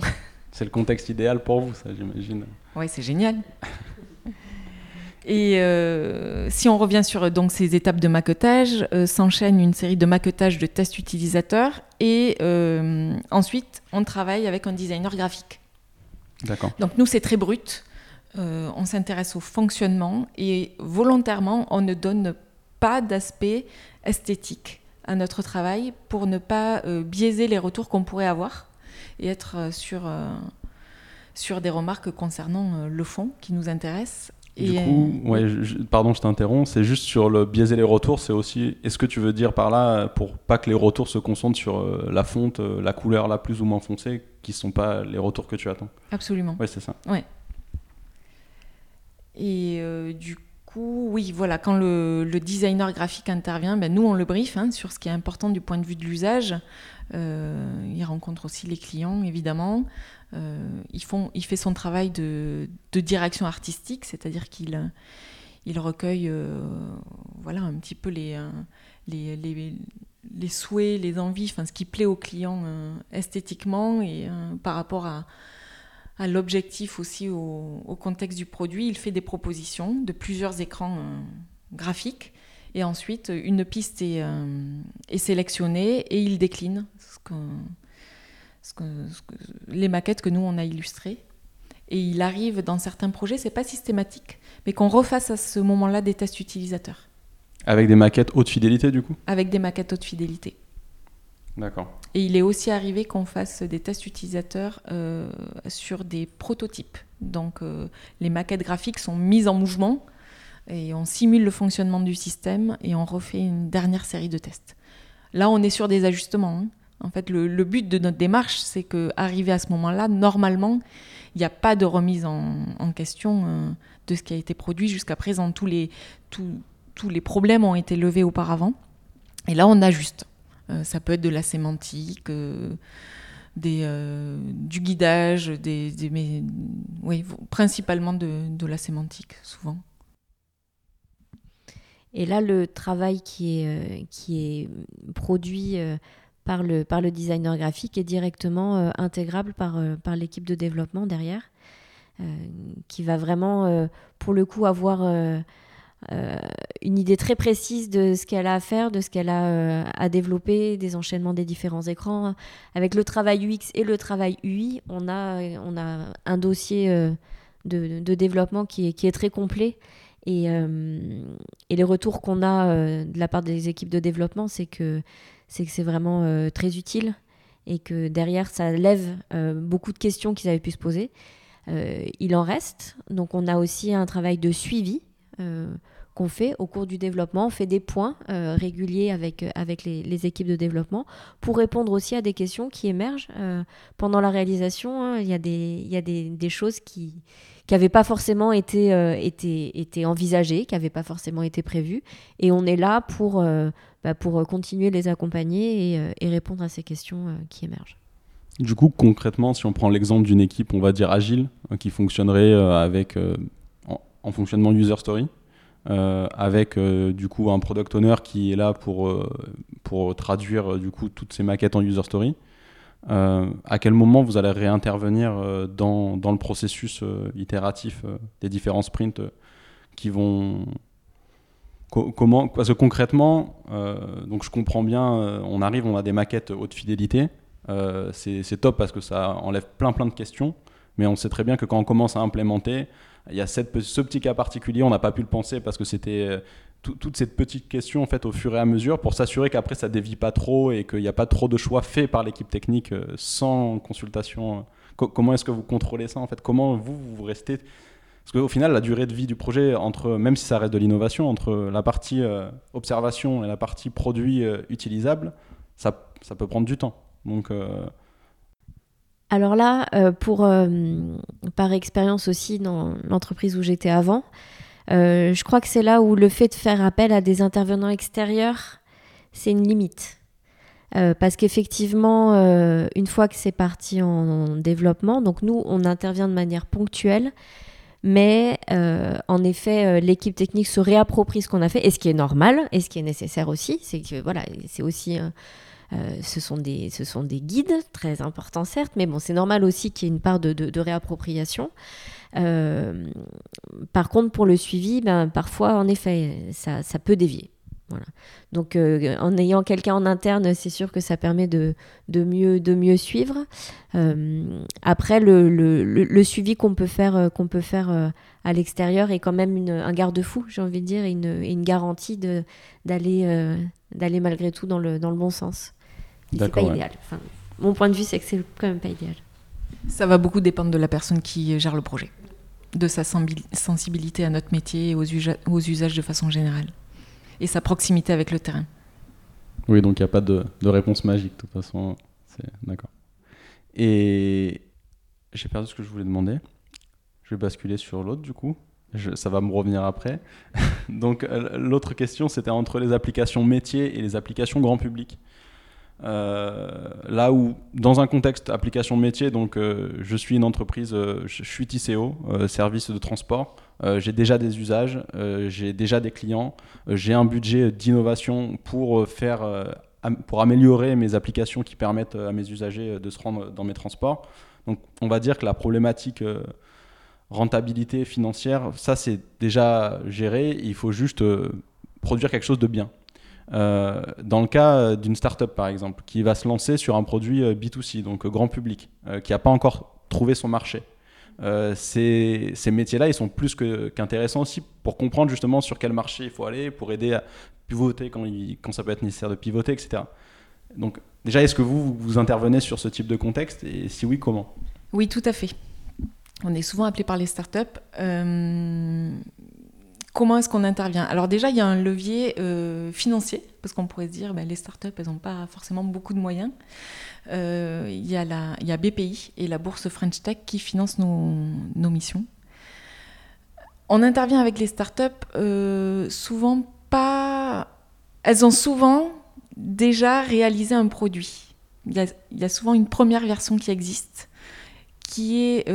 C'est le contexte idéal pour vous, ça, j'imagine. Oui, c'est génial. Et euh, si on revient sur donc, ces étapes de maquettage, euh, s'enchaîne une série de maquetages de tests utilisateurs et euh, ensuite on travaille avec un designer graphique. D'accord. Donc nous c'est très brut, on s'intéresse au fonctionnement et volontairement on ne donne pas d'aspect esthétique à notre travail pour ne pas euh, biaiser les retours qu'on pourrait avoir et être euh, sur, euh, sur des remarques concernant le fond qui nous intéresse. Du coup, ouais, pardon, je t'interromps, c'est juste sur le biaiser les retours, c'est aussi, est-ce que tu veux dire par là, pour pas que les retours se concentrent sur la fonte, la couleur la plus ou moins foncée, qui ne sont pas les retours que tu attends? Absolument. Oui, c'est ça. Ouais. Et du oui, voilà, quand le, designer graphique intervient, ben, nous, on le brief hein, sur ce qui est important du point de vue de l'usage. Euh, il rencontre aussi les clients, évidemment. Euh, il fait son travail de, direction artistique, c'est-à-dire qu'il il recueille euh, voilà, un petit peu les, les, souhaits, les envies, ce qui plaît aux clients esthétiquement et par rapport à, à l'objectif aussi au, contexte du produit. Il fait des propositions de plusieurs écrans euh, graphiques et ensuite une piste est, euh, est, sélectionnée et il décline ce que, les maquettes que nous on a illustrées. Et il arrive dans certains projets, c'est pas systématique, mais qu'on refasse à ce moment-là des tests utilisateurs. Avec des maquettes haute fidélité du coup? Avec des maquettes haute fidélité. D'accord. Et il est aussi arrivé qu'on fasse des tests utilisateurs euh, sur des prototypes. Donc euh, les maquettes graphiques sont mises en mouvement et on simule le fonctionnement du système et on refait une dernière série de tests. Là, on est sur des ajustements. Hein. En fait, le, but de notre démarche, c'est qu'arrivé à ce moment-là, normalement, il n'y a pas de remise en, question euh, de ce qui a été produit jusqu'à présent. Tous les, tous les problèmes ont été levés auparavant. Et là, on ajuste. Euh, ça peut être de la sémantique, euh, euh, du guidage, principalement de, la sémantique, souvent. Et là, le travail qui est, produit par, le, designer graphique est directement intégrable par, l'équipe de développement derrière, qui va vraiment, pour le coup, avoir une idée très précise de ce qu'elle a à faire, de ce qu'elle a euh, à développer, des enchaînements des différents écrans. Avec le travail UX et le travail UI, on a, on a un dossier euh, de, développement qui est, très complet. Et, les retours qu'on a de la part des équipes de développement, c'est que c'est vraiment très utile et que derrière, ça lève beaucoup de questions qu'ils avaient pu se poser. il en reste. Donc on a aussi un travail de suivi qu'on fait au cours du développement. On fait des points euh, réguliers avec, euh, avec les, équipes de développement pour répondre aussi à des questions qui émergent. Euh, pendant la réalisation, hein. il y a, des, y a des, des choses qui n'avaient pas forcément été, été, été envisagées, qui n'avaient pas forcément été prévues. Et on est là pour, bah, pour continuer les accompagner et, répondre à ces questions qui émergent. Du coup, concrètement, si on prend l'exemple d'une équipe, on va dire agile, qui fonctionnerait avec en fonctionnement user story, euh, avec euh, du coup un product owner qui est là pour, euh, pour traduire du coup toutes ces maquettes en user story. à quel moment vous allez réintervenir dans, dans, le processus itératif des différents sprints qui vont comment parce que concrètement donc je comprends bien on arrive on a des maquettes haute fidélité c'est top parce que ça enlève plein plein de questions mais on sait très bien que quand on commence à implémenter il y a ce petit cas particulier, on n'a pas pu le penser parce que c'était euh, toute cette petite question en fait au fur et à mesure pour s'assurer qu'après ça dévie pas trop et qu'il n'y a pas trop de choix faits par l'équipe technique euh, sans consultation. comment est-ce que vous contrôlez ça en fait? Comment vous vous restez? Parce qu'au final, la durée de vie du projet, entre, même si ça reste de l'innovation, entre la partie euh, observation et la partie produit utilisable, ça, peut prendre du temps. Donc, alors là, euh, euh, par expérience aussi dans l'entreprise où j'étais avant, euh, je crois que c'est là où le fait de faire appel à des intervenants extérieurs, c'est une limite. parce qu'effectivement, une fois que c'est parti en, développement, donc nous, on intervient de manière ponctuelle, mais en effet, l'équipe technique se réapproprie ce qu'on a fait, et ce qui est normal, et ce qui est nécessaire aussi, c'est que voilà, c'est aussi euh, ce, sont des, guides, très importants certes, mais bon, c'est normal aussi qu'il y ait une part de, réappropriation. Euh, par contre, pour le suivi, ben, parfois, en effet, ça peut dévier. Voilà. Donc, euh, en ayant quelqu'un en interne, c'est sûr que ça permet de, de, mieux, de mieux suivre. après, le, le, le, suivi qu'on peut faire, qu'on peut faire à l'extérieur est quand même une, un garde-fou, j'ai envie de dire, et une, une garantie d'aller d'aller malgré tout dans le, dans le bon sens. C'est pas idéal. mon point de vue, c'est que c'est quand même pas idéal. Ça va beaucoup dépendre de la personne qui gère le projet, de sa sensibilité à notre métier et aux, aux usages de façon générale, et sa proximité avec le terrain. Oui, donc il n'y a pas de, réponse magique, de toute façon. D'accord. Et j'ai perdu ce que je voulais demander. Je vais basculer sur l'autre, du coup. ça va me revenir après. donc euh, l'autre question, c'était entre les applications métiers et les applications grand public. Euh, là où, dans un contexte application métier, donc euh, je suis une entreprise, je suis TCO, service de transport, j'ai déjà des usages, j'ai déjà des clients, j'ai un budget d'innovation pour faire, pour améliorer mes applications qui permettent à mes usagers de se rendre dans mes transports. Donc, on va dire que la problématique rentabilité financière, ça c'est déjà géré. Il faut juste produire quelque chose de bien. Euh, dans le cas d'une startup, par exemple, qui va se lancer sur un produit euh, B2C, donc euh, grand public, qui n'a pas encore trouvé son marché, ces, ces métiers-là, ils sont plus qu'intéressants aussi pour comprendre justement sur quel marché il faut aller, pour aider à pivoter quand ça peut être nécessaire de pivoter, etc. Donc, déjà, est-ce que vous, vous intervenez sur ce type de contexte Et si oui, comment? Oui, tout à fait. On est souvent appelé par les startups. Euh, Comment est-ce qu'on intervient? Alors déjà, il y a un levier euh, financier, parce qu'on pourrait se dire, ben, les startups, elles n'ont pas forcément beaucoup de moyens. Euh, il, y a la, il y a BPI et la bourse French Tech qui financent nos, nos missions. On intervient avec les startups, euh, souvent pas... Elles ont souvent déjà réalisé un produit. Il y a, il y a souvent une première version qui existe, qui est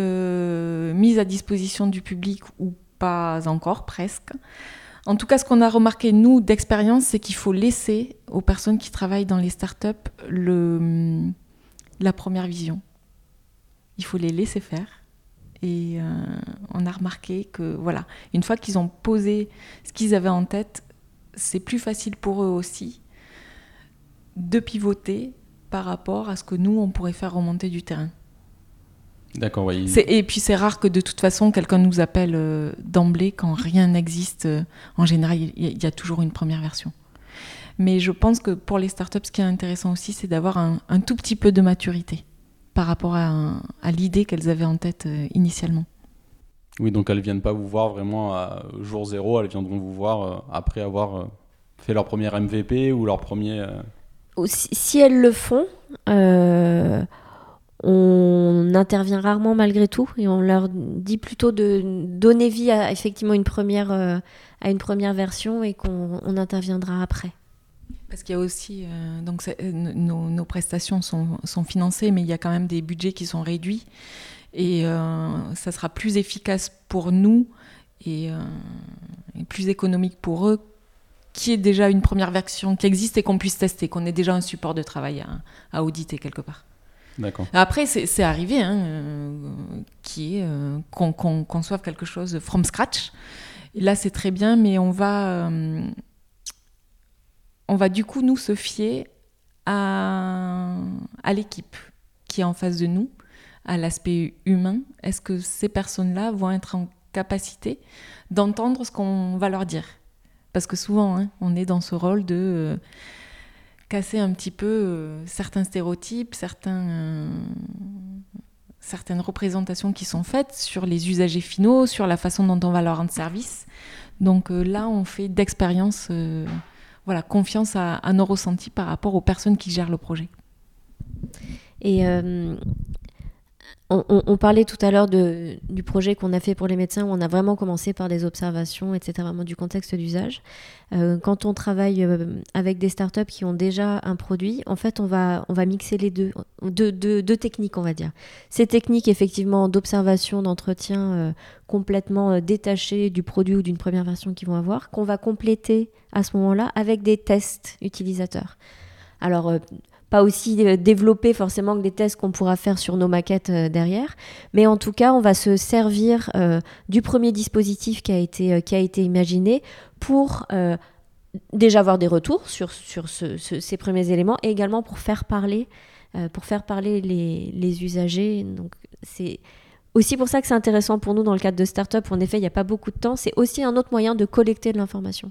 mise à disposition du public ou pas encore, presque. En tout cas, ce qu'on a remarqué, nous, d'expérience, c'est qu'il faut laisser aux personnes qui travaillent dans les startups la première vision. Il faut les laisser faire. Et euh, on a remarqué que, voilà, une fois qu'ils ont posé ce qu'ils avaient en tête, c'est plus facile pour eux aussi de pivoter par rapport à ce que nous, on pourrait faire remonter du terrain. D'accord, oui. Et puis c'est rare que de toute façon quelqu'un nous appelle euh, d'emblée quand rien n'existe. Euh, en général, il y, a toujours une première version. Mais je pense que pour les startups, ce qui est intéressant aussi, c'est d'avoir un, tout petit peu de maturité par rapport à, à l'idée qu'elles avaient en tête euh, initialement. Oui, donc elles viennent pas vous voir vraiment à jour zéro, elles viendront vous voir après avoir fait leur premier MVP ou leur premier. Si, elles le font, on intervient rarement malgré tout et on leur dit plutôt de donner vie à effectivement une première, à une première version et qu'on interviendra après. Parce qu'il y a aussi, euh, donc euh, nos, prestations sont, sont, financées, mais il y a quand même des budgets qui sont réduits. Et euh, ça sera plus efficace pour nous et, plus économique pour eux qui est déjà une première version qui existe et qu'on puisse tester, qu'on ait déjà un support de travail à, auditer quelque part. Après, c'est arrivé hein, qui est qu'on conçoive quelque chose from scratch. là, c'est très bien, mais on va on va du coup nous se fier à, l'équipe qui est en face de nous, à l'aspect humain. Est-ce que ces personnes-là vont être en capacité d'entendre ce qu'on va leur dire? Parce que souvent, hein, on est dans ce rôle de euh, casser un petit peu euh, certains stéréotypes, euh, certaines représentations qui sont faites sur les usagers finaux, sur la façon dont on va leur rendre service. Donc là, on fait d'expérience voilà, confiance à, nos ressentis par rapport aux personnes qui gèrent le projet. Et euh, on, parlait tout à l'heure du projet qu'on a fait pour les médecins, où on a vraiment commencé par des observations, etc., vraiment du contexte d'usage. Euh, quand on travaille euh, avec des startups qui ont déjà un produit, en fait, on va, on va mixer les deux, deux, deux, techniques, on va dire. Ces techniques, effectivement, d'observation, d'entretien euh, complètement détachées du produit ou d'une première version qu'ils vont avoir, qu'on va compléter à ce moment-là avec des tests utilisateurs. Alors, pas aussi euh, développé forcément que des tests qu'on pourra faire sur nos maquettes euh, derrière. Mais en tout cas, on va se servir euh, du premier dispositif qui a été, qui a été imaginé pour déjà avoir des retours sur, sur ces premiers éléments et également pour faire parler, pour faire parler les, les usagers. Donc c'est aussi pour ça que c'est intéressant pour nous dans le cadre de start-up. En effet, il n'y a pas beaucoup de temps. C'est aussi un autre moyen de collecter de l'information.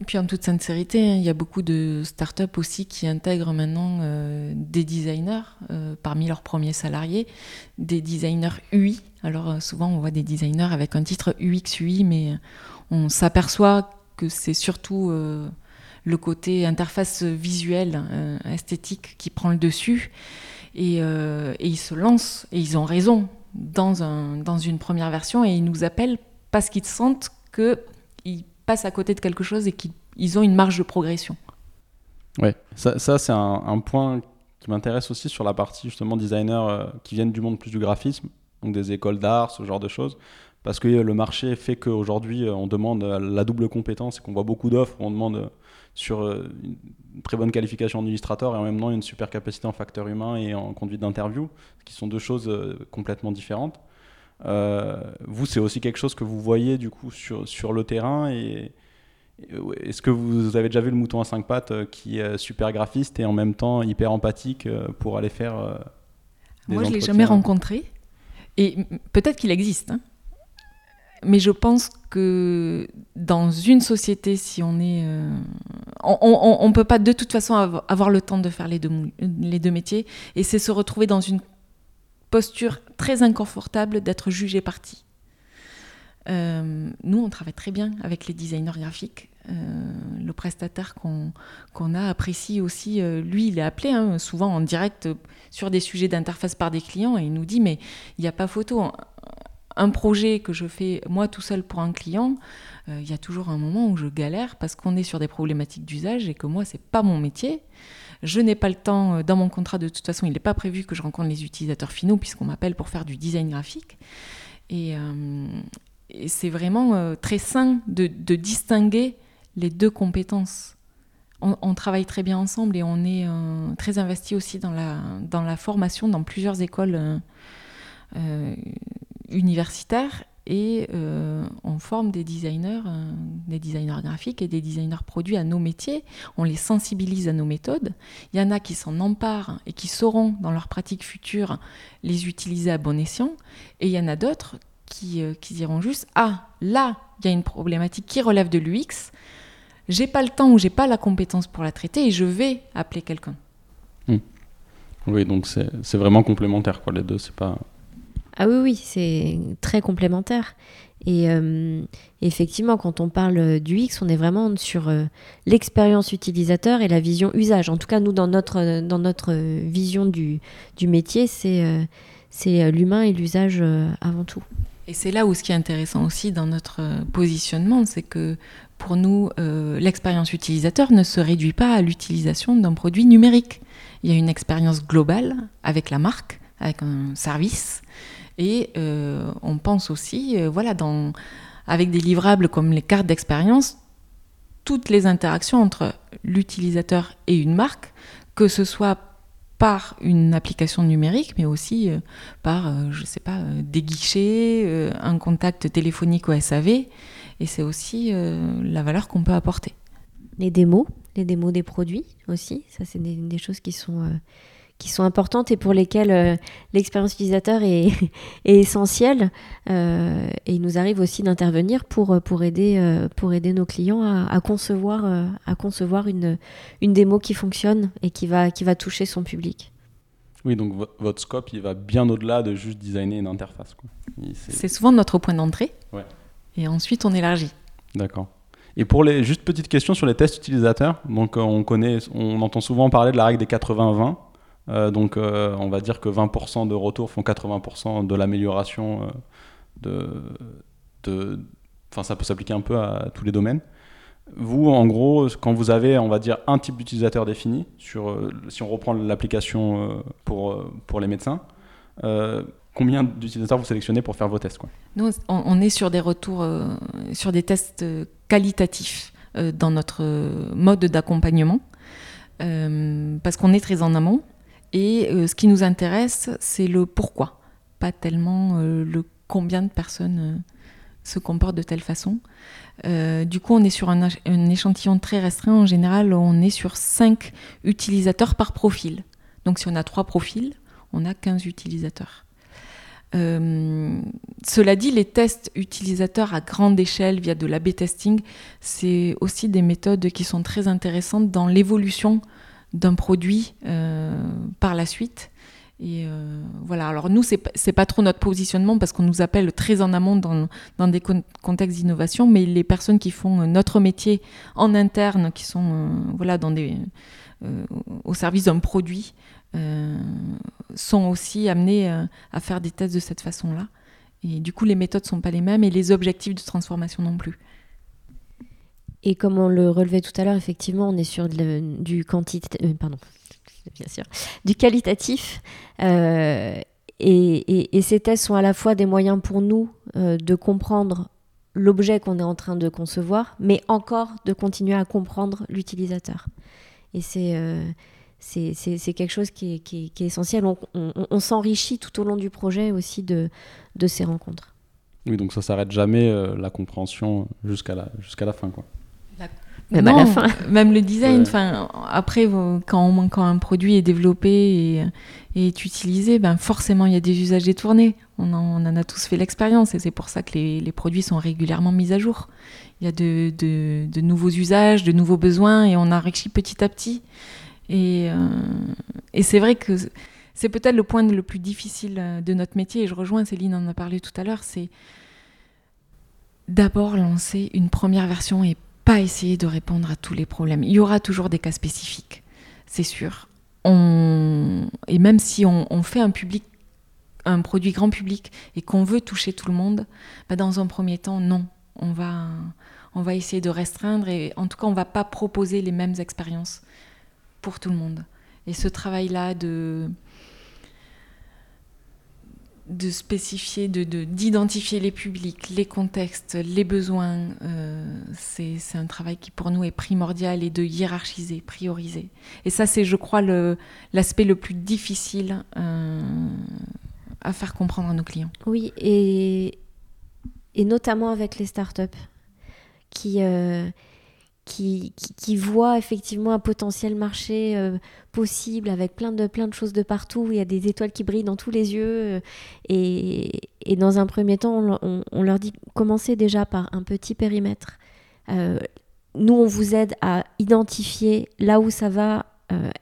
Et puis en toute sincérité, hein, il y a beaucoup de startups aussi qui intègrent maintenant euh, des designers euh, parmi leurs premiers salariés, des designers UI. Alors euh, souvent on voit des designers avec un titre UX UI, mais on s'aperçoit que c'est surtout le côté interface visuelle, esthétique qui prend le dessus. Et, ils se lancent, et ils ont raison, dans, un, dans une première version, et ils nous appellent parce qu'ils sentent qu'ils à côté de quelque chose et qu'ils ont une marge de progression. Ouais, ça, c'est un, point qui m'intéresse aussi sur la partie justement designer euh, qui viennent du monde plus du graphisme, donc des écoles d'art, ce genre de choses. Parce que le marché fait qu'aujourd'hui, euh, on demande la double compétence et qu'on voit beaucoup d'offres, on demande euh, sur une très bonne qualification d'illustrateur et en même temps une super capacité en facteur humain et en conduite d'interview, qui sont deux choses complètement différentes. Euh, vous, c'est aussi quelque chose que vous voyez du coup sur, sur le terrain et, est-ce que vous avez déjà vu le mouton à cinq pattes euh, qui est super graphiste et en même temps hyper empathique euh, pour aller faire des Moi, je ne l'ai jamais rencontré. Et peut-être qu'il existe. Hein. Mais je pense que dans une société, si on est. on ne peut pas de toute façon avoir le temps de faire les deux, les deux métiers. Et c'est se retrouver dans une posture très inconfortable d'être jugé parti. Euh, nous, on travaille très bien avec les designers graphiques. Euh, le prestataire qu'on a apprécie aussi, euh, lui, il est appelé hein, souvent en direct sur des sujets d'interface par des clients et il nous dit mais il n'y a pas photo. Un projet que je fais moi tout seul pour un client, il y a toujours un moment où je galère parce qu'on est sur des problématiques d'usage et que moi, c'est pas mon métier. Je n'ai pas le temps, euh, dans mon contrat de toute façon, il n'est pas prévu que je rencontre les utilisateurs finaux puisqu'on m'appelle pour faire du design graphique. Et, euh, c'est vraiment euh, très sain de, distinguer les deux compétences. On, travaille très bien ensemble et on est très investi aussi dans la, dans la formation dans plusieurs écoles universitaires et on forme des designers, euh, des designers graphiques et des designers produits à nos métiers. On les sensibilise à nos méthodes. Il y en a qui s'en emparent et qui sauront dans leur pratique future les utiliser à bon escient. Et il y en a d'autres qui, euh, diront juste Ah, là, il y a une problématique qui relève de l'UX. J'ai pas le temps ou j'ai pas la compétence pour la traiter et je vais appeler quelqu'un. Hmm. Oui, donc c'est vraiment complémentaire, les deux. C'est pas. Ah oui, oui, c'est très complémentaire. Et effectivement, quand on parle du X, on est vraiment sur l'expérience utilisateur et la vision usage. En tout cas, nous, dans notre, dans notre vision du, du métier, c'est c'est l'humain et l'usage avant tout. Et c'est là où ce qui est intéressant aussi dans notre positionnement, c'est que pour nous, l'expérience utilisateur ne se réduit pas à l'utilisation d'un produit numérique. Il y a une expérience globale avec la marque, avec un service, et euh, on pense aussi, euh, voilà, avec des livrables comme les cartes d'expérience, toutes les interactions entre l'utilisateur et une marque, que ce soit par une application numérique, mais aussi euh, par, je ne sais pas, des guichets, un contact téléphonique au SAV. Et c'est aussi la valeur qu'on peut apporter. Les démos, les démos des produits aussi, ça c'est des, choses qui sont qui sont importantes et pour lesquelles euh, l'expérience utilisateur est, essentielle. Euh, et il nous arrive aussi d'intervenir pour, euh, pour, aider, pour aider nos clients à, concevoir, à concevoir une, une démo qui fonctionne et qui va, qui va toucher son public. Oui, donc votre scope, il va bien au-delà de juste designer une interface. C'est souvent notre point d'entrée. Ouais. Et ensuite, on élargit. D'accord. Et pour les juste petite question sur les tests utilisateurs, donc on connaît, on entend souvent parler de la règle des 80-20. Euh, donc euh, on va dire que 20% de retours font 80% de l'amélioration euh, de, Enfin, ça peut s'appliquer un peu à tous les domaines. Vous, en gros, quand vous avez, on va dire, un type d'utilisateur défini, sur, si on reprend l'application pour, pour les médecins, combien d'utilisateurs vous sélectionnez pour faire vos tests quoi? Nous, on est sur des retours, sur des tests qualitatifs dans notre mode d'accompagnement, parce qu'on est très en amont. Et euh, ce qui nous intéresse, c'est le pourquoi, pas tellement euh, le combien de personnes euh, se comportent de telle façon. du coup, on est sur un, échantillon très restreint. En général, on est sur 5 utilisateurs par profil. Donc si on a 3 profils, on a 15 utilisateurs. cela dit, les tests utilisateurs à grande échelle via de l'A-B testing, c'est aussi des méthodes qui sont très intéressantes dans l'évolution d'un produit euh, par la suite. Et euh, voilà, alors nous, c'est pas, pas trop notre positionnement parce qu'on nous appelle très en amont dans, dans des contextes d'innovation, mais les personnes qui font notre métier en interne, qui sont euh, voilà, dans des, au service d'un produit, sont aussi amenées à faire des tests de cette façon-là. Et du coup, les méthodes ne sont pas les mêmes et les objectifs de transformation non plus. Et comme on le relevait tout à l'heure, effectivement, on est sur du quantitatif, euh, pardon, bien sûr, du qualitatif. Euh, et, ces tests sont à la fois des moyens pour nous euh, de comprendre l'objet qu'on est en train de concevoir, mais encore de continuer à comprendre l'utilisateur. Et c'est c'est quelque chose qui est, qui est, essentiel. On, s'enrichit tout au long du projet aussi de, de ces rencontres. Oui, donc ça s'arrête jamais la compréhension jusqu'à la, jusqu'à la fin. Quoi. Même à la fin. Même le design. Enfin, après, quand, quand, un produit est développé et, est utilisé, ben forcément, il y a des usages détournés. On en, on en a tous fait l'expérience et c'est pour ça que les, les, produits sont régulièrement mis à jour. Il y a de, de, de, nouveaux usages, de nouveaux besoins et on enrichit petit à petit. Et, euh, et c'est vrai que c'est peut-être le point le plus difficile euh, de notre métier et je rejoins, Céline en a parlé tout à l'heure, c'est d'abord lancer une première version et pas essayer de répondre à tous les problèmes. Il y aura toujours des cas spécifiques, c'est sûr. On... Et même si on, fait un public un produit grand public et qu'on veut toucher tout le monde, bah dans un premier temps, non. On va, on va essayer de restreindre et en tout cas, on va pas proposer les mêmes expériences pour tout le monde. Et ce travail-là de, de spécifier, de, d'identifier les publics, les contextes, les besoins, euh, c'est, un travail qui pour nous est primordial et de hiérarchiser, prioriser. Et ça, c'est, je crois, l'aspect le plus difficile euh, à faire comprendre à nos clients. Oui, et, et notamment avec les startups qui, euh, qui, qui, voit effectivement un potentiel marché euh, possible avec plein de, plein de choses de partout. Il y a des étoiles qui brillent dans tous les yeux. Euh, et, dans un premier temps, on, leur dit commencez déjà par un petit périmètre. Euh, nous, on vous aide à identifier là où ça va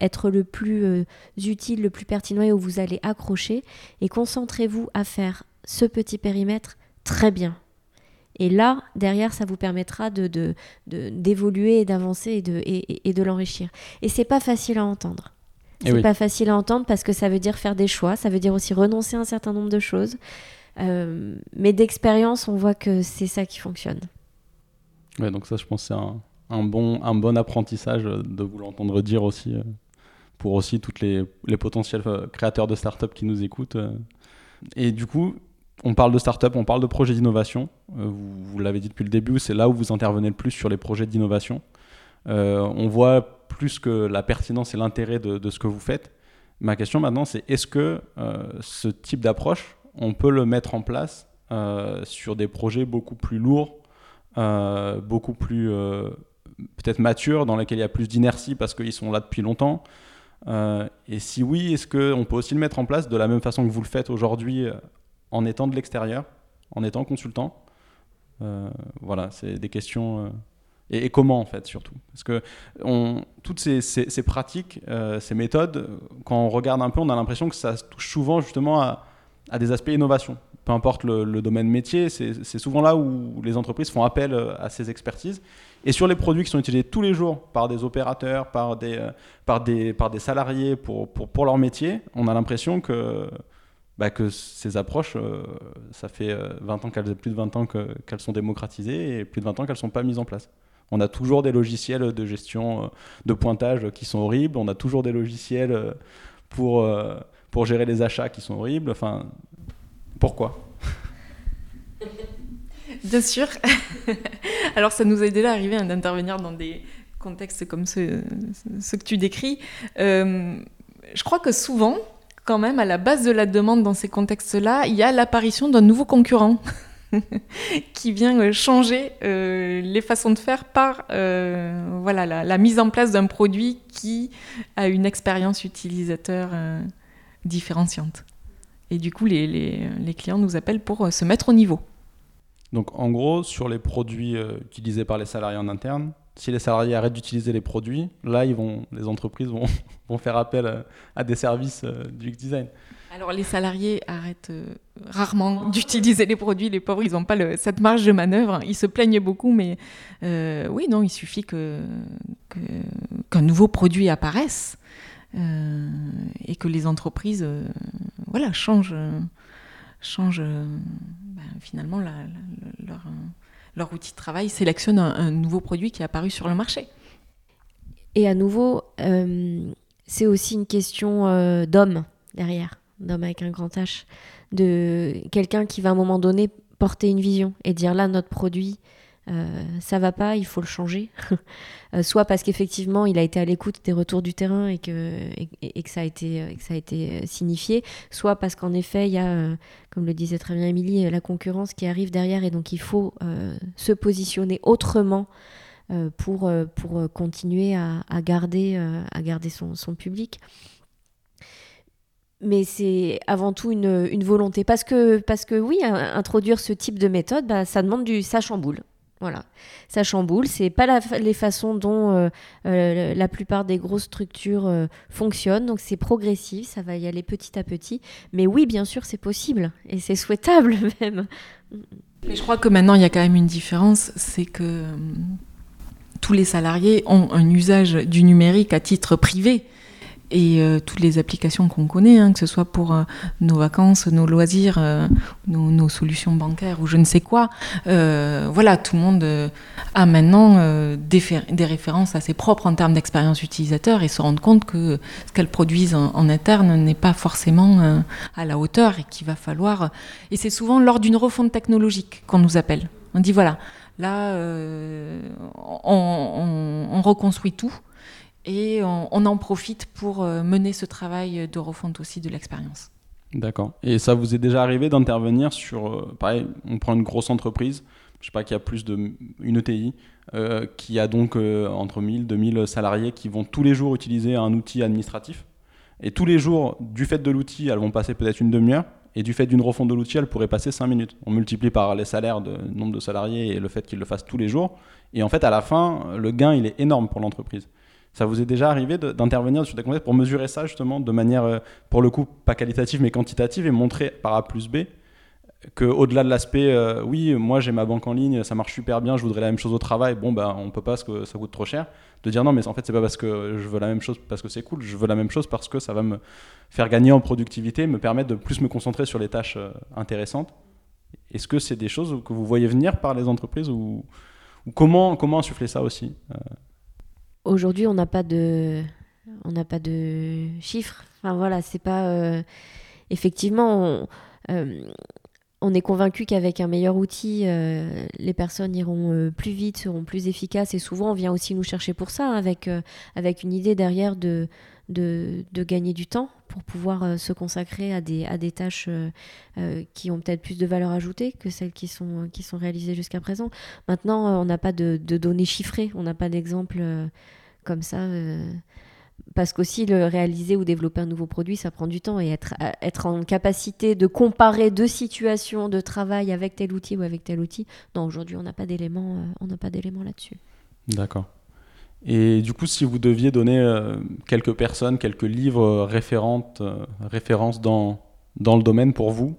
être le plus utile, le plus pertinent et où vous allez accrocher. Et concentrez-vous à faire ce petit périmètre très bien. Et là, derrière, ça vous permettra de, d'évoluer et d'avancer et de, et, de l'enrichir. Et c'est pas facile à entendre. Eh c'est pas facile à entendre parce que ça veut dire faire des choix, ça veut dire aussi renoncer à un certain nombre de choses. Euh, mais d'expérience, on voit que c'est ça qui fonctionne. Ouais, donc ça, je pense, c'est un, un, bon, un bon apprentissage de vous l'entendre dire aussi, euh, pour aussi tous les, les, potentiels euh, créateurs de startups qui nous écoutent. Et du coup, on parle de startups, on parle de projets d'innovation. vous, vous l'avez dit depuis le début, c'est là où vous intervenez le plus sur les projets d'innovation. on voit plus que la pertinence et l'intérêt de, ce que vous faites. Ma question maintenant, c'est est-ce que euh, ce type d'approche, on peut le mettre en place euh, sur des projets beaucoup plus lourds, euh, beaucoup plus peut-être matures, dans lesquels il y a plus d'inertie parce qu'ils sont là depuis longtemps? Et si oui, est-ce qu'on peut aussi le mettre en place de la même façon que vous le faites aujourd'hui en étant de l'extérieur, en étant consultant Voilà, c'est des questions et, comment en fait surtout Parce que toutes ces, pratiques, euh, ces méthodes, quand on regarde un peu, on a l'impression que ça touche souvent justement à, des aspects innovation. Peu importe le, domaine métier, c'est souvent là où les entreprises font appel euh, à ces expertises. Et sur les produits qui sont utilisés tous les jours par des opérateurs, par des, euh, salariés pour leur métier, on a l'impression que, bah, que ces approches, ça fait 20 ans qu'elles, plus de 20 ans qu'elles sont démocratisées et plus de 20 ans qu'elles ne sont pas mises en place. On a toujours des logiciels de gestion euh, de pointage qui sont horribles. On a toujours des logiciels euh, pour, euh, pour gérer les achats qui sont horribles. Enfin, pourquoi? Bien sûr. Alors, ça nous est déjà arrivé hein, d'intervenir dans des contextes comme ceux, que tu décris. je crois que souvent, quand même, à la base de la demande dans ces contextes-là, il y a l'apparition d'un nouveau concurrent. qui vient euh, changer euh, les façons de faire par euh, voilà, la, mise en place d'un produit qui a une expérience utilisateur différenciante. Et du coup, les, les, les, clients nous appellent pour se mettre au niveau. Donc en gros, sur les produits utilisés par les salariés en interne, si les salariés arrêtent d'utiliser les produits, là, ils vont, les entreprises vont, vont faire appel à, des services du design. Alors les salariés arrêtent euh, rarement d'utiliser les produits, les pauvres, ils n'ont pas cette marge de manœuvre, ils se plaignent beaucoup, mais euh, oui, non, il suffit que, qu'un nouveau produit apparaisse euh, et que les entreprises voilà, changent, changent ben, finalement leur, leur, outil de travail, sélectionnent un, nouveau produit qui est apparu sur le marché. Et à nouveau, c'est aussi une question d'homme derrière d'homme avec un grand H, de quelqu'un qui va à un moment donné porter une vision et dire là notre produit euh, ça va pas, il faut le changer. Euh, soit parce qu'effectivement il a été à l'écoute des retours du terrain et que, ça, a été, a été signifié, soit parce qu'en effet il y a, euh, comme le disait très bien Émilie, la concurrence qui arrive derrière et donc il faut se positionner autrement pour, continuer à, garder, son, public mais c'est avant tout une, volonté. Parce que, parce que oui, introduire ce type de méthode, bah, ça demande du... ça chamboule. Voilà, ça chamboule. C'est pas la, les façons dont euh, euh, la plupart des grosses structures euh, fonctionnent. Donc c'est progressif, ça va y aller petit à petit. Mais oui, bien sûr, c'est possible et c'est souhaitable même. Mais je crois que maintenant il y a quand même une différence, c'est que tous les salariés ont un usage du numérique à titre privé et euh, toutes les applications qu'on connaît, hein, que ce soit pour euh, nos vacances, nos loisirs, euh, nos, solutions bancaires ou je ne sais quoi. voilà, tout le monde a maintenant des, des, références assez propres en termes d'expérience utilisateur et se rendre compte que ce qu'elles produisent en, interne n'est pas forcément à la hauteur et qu'il va falloir. Et c'est souvent lors d'une refonte technologique qu'on nous appelle. On dit voilà, là, on reconstruit tout et on, en profite pour euh, mener ce travail de refonte aussi de l'expérience. D'accord. Et ça vous est déjà arrivé d'intervenir sur, euh, pareil, on prend une grosse entreprise, je sais pas, qui a plus de une ETI, euh, qui a donc entre 1000 2000 salariés qui vont tous les jours utiliser un outil administratif. Et tous les jours, du fait de l'outil, elles vont passer peut-être une demi-heure. Et du fait d'une refonte de l'outil, elles pourraient passer 5 minutes. On multiplie par les salaires de nombre de salariés et le fait qu'ils le fassent tous les jours. Et en fait, à la fin, le gain, il est énorme pour l'entreprise. Ça vous est déjà arrivé d'intervenir sur des contextes pour mesurer ça justement de manière, euh, pour le coup, pas qualitative mais quantitative et montrer par A plus B qu'au-delà de l'aspect, euh, oui, moi j'ai ma banque en ligne, ça marche super bien, je voudrais la même chose au travail, bon, ben on peut pas parce que ça coûte trop cher. De dire non, mais en fait, c'est pas parce que je veux la même chose parce que c'est cool, je veux la même chose parce que ça va me faire gagner en productivité, me permettre de plus me concentrer sur les tâches euh, intéressantes. Est-ce que c'est des choses que vous voyez venir par les entreprises ou, comment, comment insuffler ça aussi? Aujourd'hui, on n'a pas de, on n'a pas de chiffres. Enfin voilà, c'est pas effectivement. On, on est convaincu qu'avec un meilleur outil, euh, les personnes iront euh, plus vite, seront plus efficaces. Et souvent, on vient aussi nous chercher pour ça, avec, euh, avec une idée derrière de, de, gagner du temps pour pouvoir se consacrer à des, à des tâches qui ont peut-être plus de valeur ajoutée que celles qui sont, qui sont réalisées jusqu'à présent. Maintenant, on n'a pas de, de, données chiffrées, on n'a pas d'exemple comme ça parce qu'aussi le réaliser ou développer un nouveau produit, ça prend du temps et être, être en capacité de comparer deux situations de travail avec tel outil ou avec tel outil. Non, aujourd'hui, on n'a pas d'éléments, euh, là-dessus. D'accord. Et du coup, si vous deviez donner euh, quelques personnes, quelques livres euh, référentes, références dans, dans le domaine pour vous,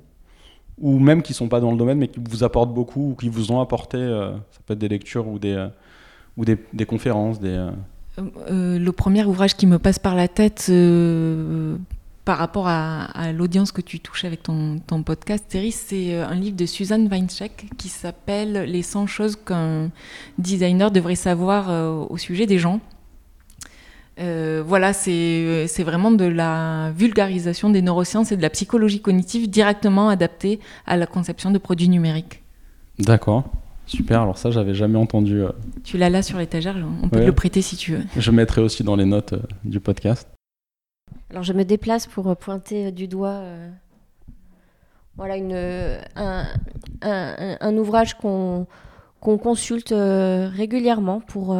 ou même qui ne sont pas dans le domaine mais qui vous apportent beaucoup ou qui vous ont apporté, ça peut être des lectures ou des, ou des, des conférences, des euh, le premier ouvrage qui me passe par la tête euh, par rapport à, l'audience que tu touches avec ton, podcast, Thierry, c'est euh, un livre de Suzanne Weincheck qui s'appelle Les 100 choses qu'un designer devrait savoir au sujet des gens. voilà, c'est vraiment de la vulgarisation des neurosciences et de la psychologie cognitive directement adaptée à la conception de produits numériques. D'accord. Super, alors ça, j'avais jamais entendu. Euh. Tu l'as là sur l'étagère, on peut te le prêter si tu veux. Je mettrai aussi dans les notes euh, du podcast. Alors je me déplace pour euh, pointer du doigt voilà une, un, un, ouvrage qu'on qu'on consulte régulièrement pour,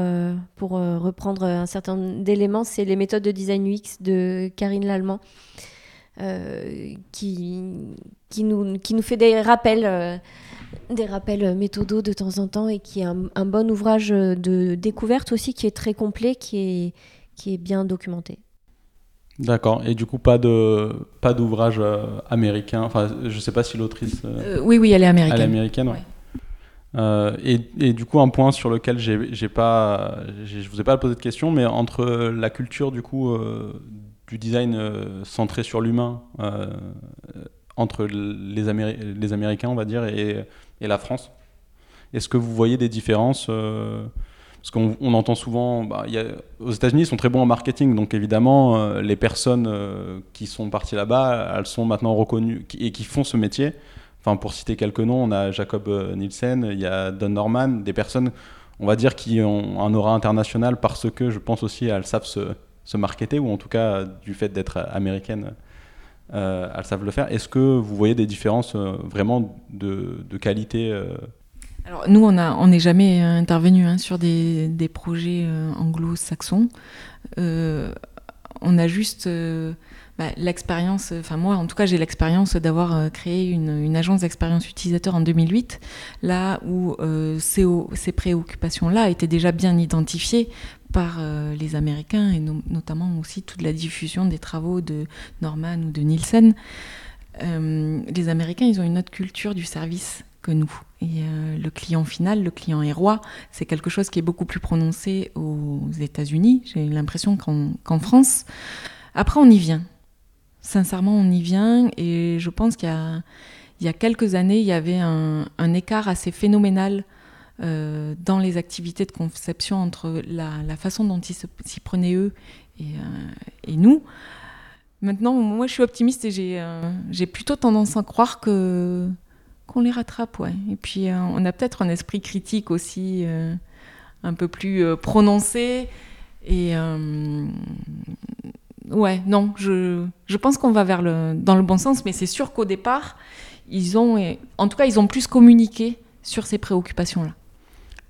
pour reprendre un certain nombre d'éléments. C'est les méthodes de design UX de Karine Lallemand. qui, qui, nous, qui nous fait des rappels des rappels méthodaux de temps en temps et qui est un, bon ouvrage de découverte aussi, qui est très complet, qui est, qui est bien documenté. D'accord. Et du coup, pas de pas d'ouvrage euh, américain. Enfin, je sais pas si l'autrice. Euh, euh, oui, oui, elle est américaine. Elle est américaine, ouais. et, et, du coup, un point sur lequel j'ai pas, je vous ai pas posé de question, mais entre la culture du coup du design centré sur l'humain entre les, les, Américains, on va dire, et, et la France Est-ce que vous voyez des différences euh, Parce qu'on entend souvent, bah, y a, aux États-Unis, ils sont très bons en marketing, donc évidemment, euh, les personnes euh, qui sont parties là-bas, elles sont maintenant reconnues et qui font ce métier. Enfin, pour citer quelques noms, on a Jacob Nielsen, il y a Don Norman, des personnes, on va dire, qui ont un aura international parce que je pense aussi elles savent se, se marketer, ou en tout cas du fait d'être américaine euh, elles savent le faire. Est-ce que vous voyez des différences euh, vraiment de, qualité euh? Alors, nous, on n'est jamais intervenu hein, sur des, projets anglo-saxons. on a juste bah, l'expérience, enfin moi en tout cas j'ai l'expérience d'avoir créé une, agence d'expérience utilisateur en 2008, là où ces préoccupations-là étaient déjà bien identifiées par euh, les Américains et notamment aussi toute la diffusion des travaux de Norman ou de Nielsen. Euh, les Américains, ils ont une autre culture du service que nous. Et euh, le client final, le client est roi, c'est quelque chose qui est beaucoup plus prononcé aux États-Unis, j'ai l'impression qu'en France. Après, on y vient. Sincèrement, on y vient et je pense qu'il y, a, quelques années, il y avait un écart assez phénoménal euh, dans les activités de conception entre la, façon dont ils s'y prenaient eux et, euh, et, nous. Maintenant, moi, je suis optimiste et j'ai euh, plutôt tendance à croire que qu'on les rattrape. Et puis, on a peut-être un esprit critique aussi un peu plus prononcé. Et ouais, non, je, je pense qu'on va vers le, dans le bon sens, mais c'est sûr qu'au départ, ils ont, en tout cas, ils ont plus communiqué sur ces préoccupations-là.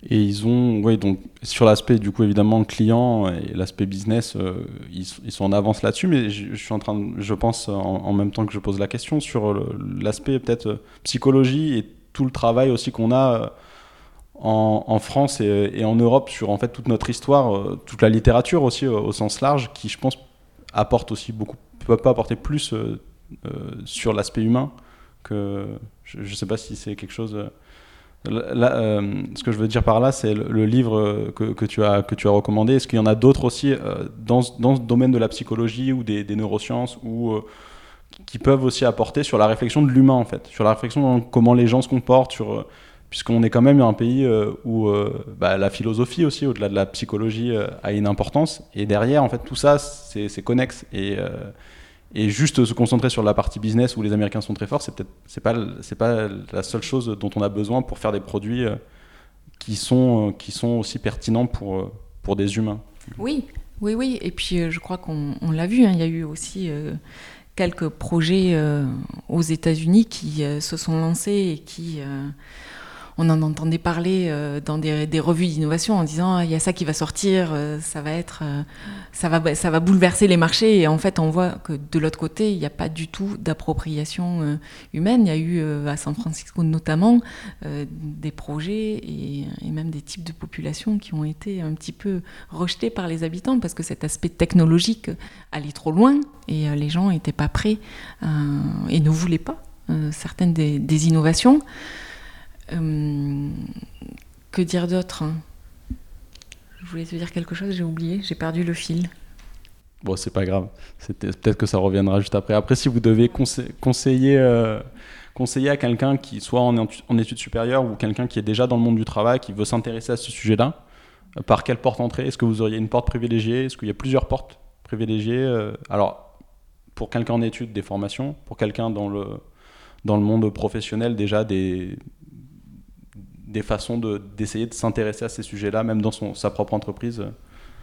Et ils ont, ouais, donc sur l'aspect du coup évidemment client et l'aspect business, euh, ils, sont en avance là-dessus. Mais je, suis en train, je pense en, même temps que je pose la question sur l'aspect peut-être psychologie et tout le travail aussi qu'on a en, France et, en Europe sur en fait toute notre histoire, toute la littérature aussi au sens large, qui je pense apporte aussi beaucoup, peut pas apporter plus sur l'aspect humain que je ne sais pas si c'est quelque chose Euh, ce que je veux dire par là, c'est le, livre que, tu as, que tu as recommandé. Est-ce qu'il y en a d'autres aussi euh, dans, dans, ce domaine de la psychologie ou des, neurosciences ou euh, qui peuvent aussi apporter sur la réflexion de l'humain en fait, sur la réflexion de comment les gens se comportent, puisqu'on est quand même un pays où bah, la philosophie aussi, au-delà de la psychologie, a une importance. Et derrière, en fait, tout ça, c'est connexe. Et et juste se concentrer sur la partie business où les Américains sont très forts, c'est peut-être c'est pas c'est pas la seule chose dont on a besoin pour faire des produits euh, qui sont euh, qui sont aussi pertinents pour euh, pour des humains. Oui, oui, oui. Et puis je crois qu'on l'a vu. Hein, il y a eu aussi quelques projets aux États-Unis qui se sont lancés et qui on en entendait parler euh, dans des, revues d'innovation en disant ah, il y a ça qui va sortir, euh, ça va être, euh, ça va, ça va bouleverser les marchés. Et en fait, on voit que de l'autre côté, il n'y a pas du tout d'appropriation humaine. Il y a eu à San Francisco notamment des projets et, même des types de populations qui ont été un petit peu rejetés par les habitants parce que cet aspect technologique allait trop loin et les gens n'étaient pas prêts et ne voulaient pas certaines des innovations. Euh, que dire d'autre hein? Je voulais te dire quelque chose, j'ai oublié, j'ai perdu le fil. Bon, c'est pas grave. Peut-être que ça reviendra juste après. Après, si vous devez conseiller, euh, conseiller à quelqu'un qui soit en, en, études supérieures ou quelqu'un qui est déjà dans le monde du travail, qui veut s'intéresser à ce sujet-là, euh, par quelle porte entrer? Est-ce que vous auriez une porte privilégiée? Est-ce qu'il y a plusieurs portes privilégiées Alors, pour quelqu'un en études, des formations. Pour quelqu'un dans le, dans le monde professionnel, déjà des, des façons d'essayer de, s'intéresser à ces sujets-là, même dans son, sa propre entreprise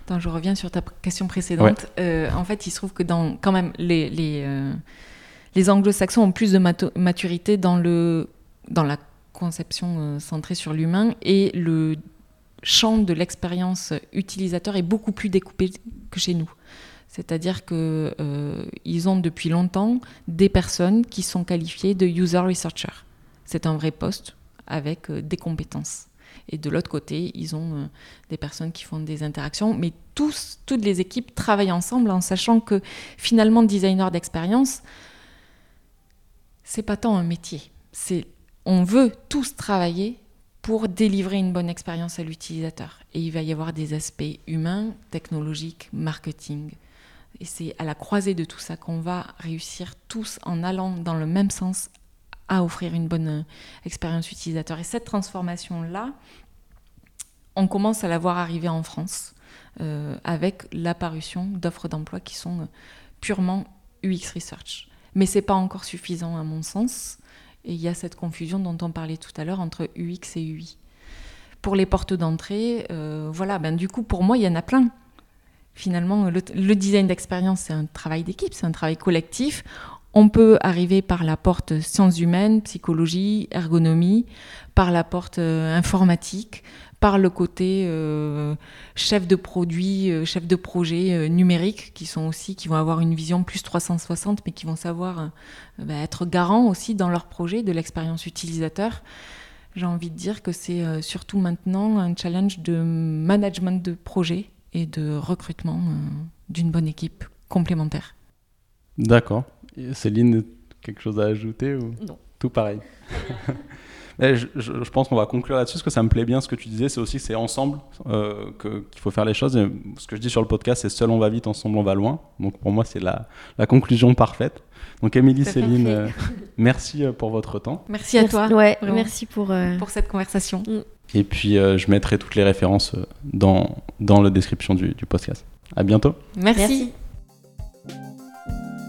Attends, je reviens sur ta question précédente. Euh, en fait, il se trouve que dans, quand même, les, les, euh, les anglo-saxons ont plus de maturité dans, le, dans la conception euh, centrée sur l'humain et le champ de l'expérience utilisateur est beaucoup plus découpé que chez nous. C'est-à-dire qu'ils ont depuis longtemps des personnes qui sont qualifiées de user researcher. C'est un vrai poste avec euh, des compétences. Et de l'autre côté, ils ont euh, des personnes qui font des interactions, mais toutes les équipes travaillent ensemble en sachant que finalement, designer d'expérience, c'est pas tant un métier. C'est on veut tous travailler pour délivrer une bonne expérience à l'utilisateur. Et il va y avoir des aspects humains, technologiques, marketing. Et c'est à la croisée de tout ça qu'on va réussir tous en allant dans le même sens à offrir une bonne euh, expérience utilisateur. Et cette transformation-là, on commence à la voir arriver en France euh, avec l'apparition d'offres d'emploi qui sont euh, purement UX Research. Mais ce n'est pas encore suffisant à mon sens. Et il y a cette confusion dont on parlait tout à l'heure entre UX et UI. Pour les portes d'entrée, voilà, ben, du coup, pour moi, il y en a plein. Finalement, le, le design d'expérience, c'est un travail d'équipe, c'est un travail collectif. On peut arriver par la porte sciences humaines, psychologie, ergonomie, par la porte euh, informatique, par le côté euh, chef de produit, euh, chef de projet numérique, qui sont aussi, qui vont avoir une vision plus 360, mais qui vont savoir bah, être garants aussi dans leur projet de l'expérience utilisateur. J'ai envie de dire que c'est surtout maintenant un challenge de management de projet et de recrutement d'une bonne équipe complémentaire. D'accord. Céline, quelque chose à ajouter ou Non. Tout pareil. je, je, pense qu'on va conclure là-dessus, parce que ça me plaît bien ce que tu disais, c'est aussi c'est ensemble euh, qu'il faut faire les choses. Et ce que je dis sur le podcast, c'est seul on va vite, ensemble on va loin. Donc pour moi, c'est la, la, conclusion parfaite. Donc Émilie, Céline, euh, merci euh, pour votre temps. Merci à toi. Ouais, merci pour, pour cette conversation. Mm. Et puis je mettrai toutes les références dans, dans la description du, du podcast. À bientôt. merci.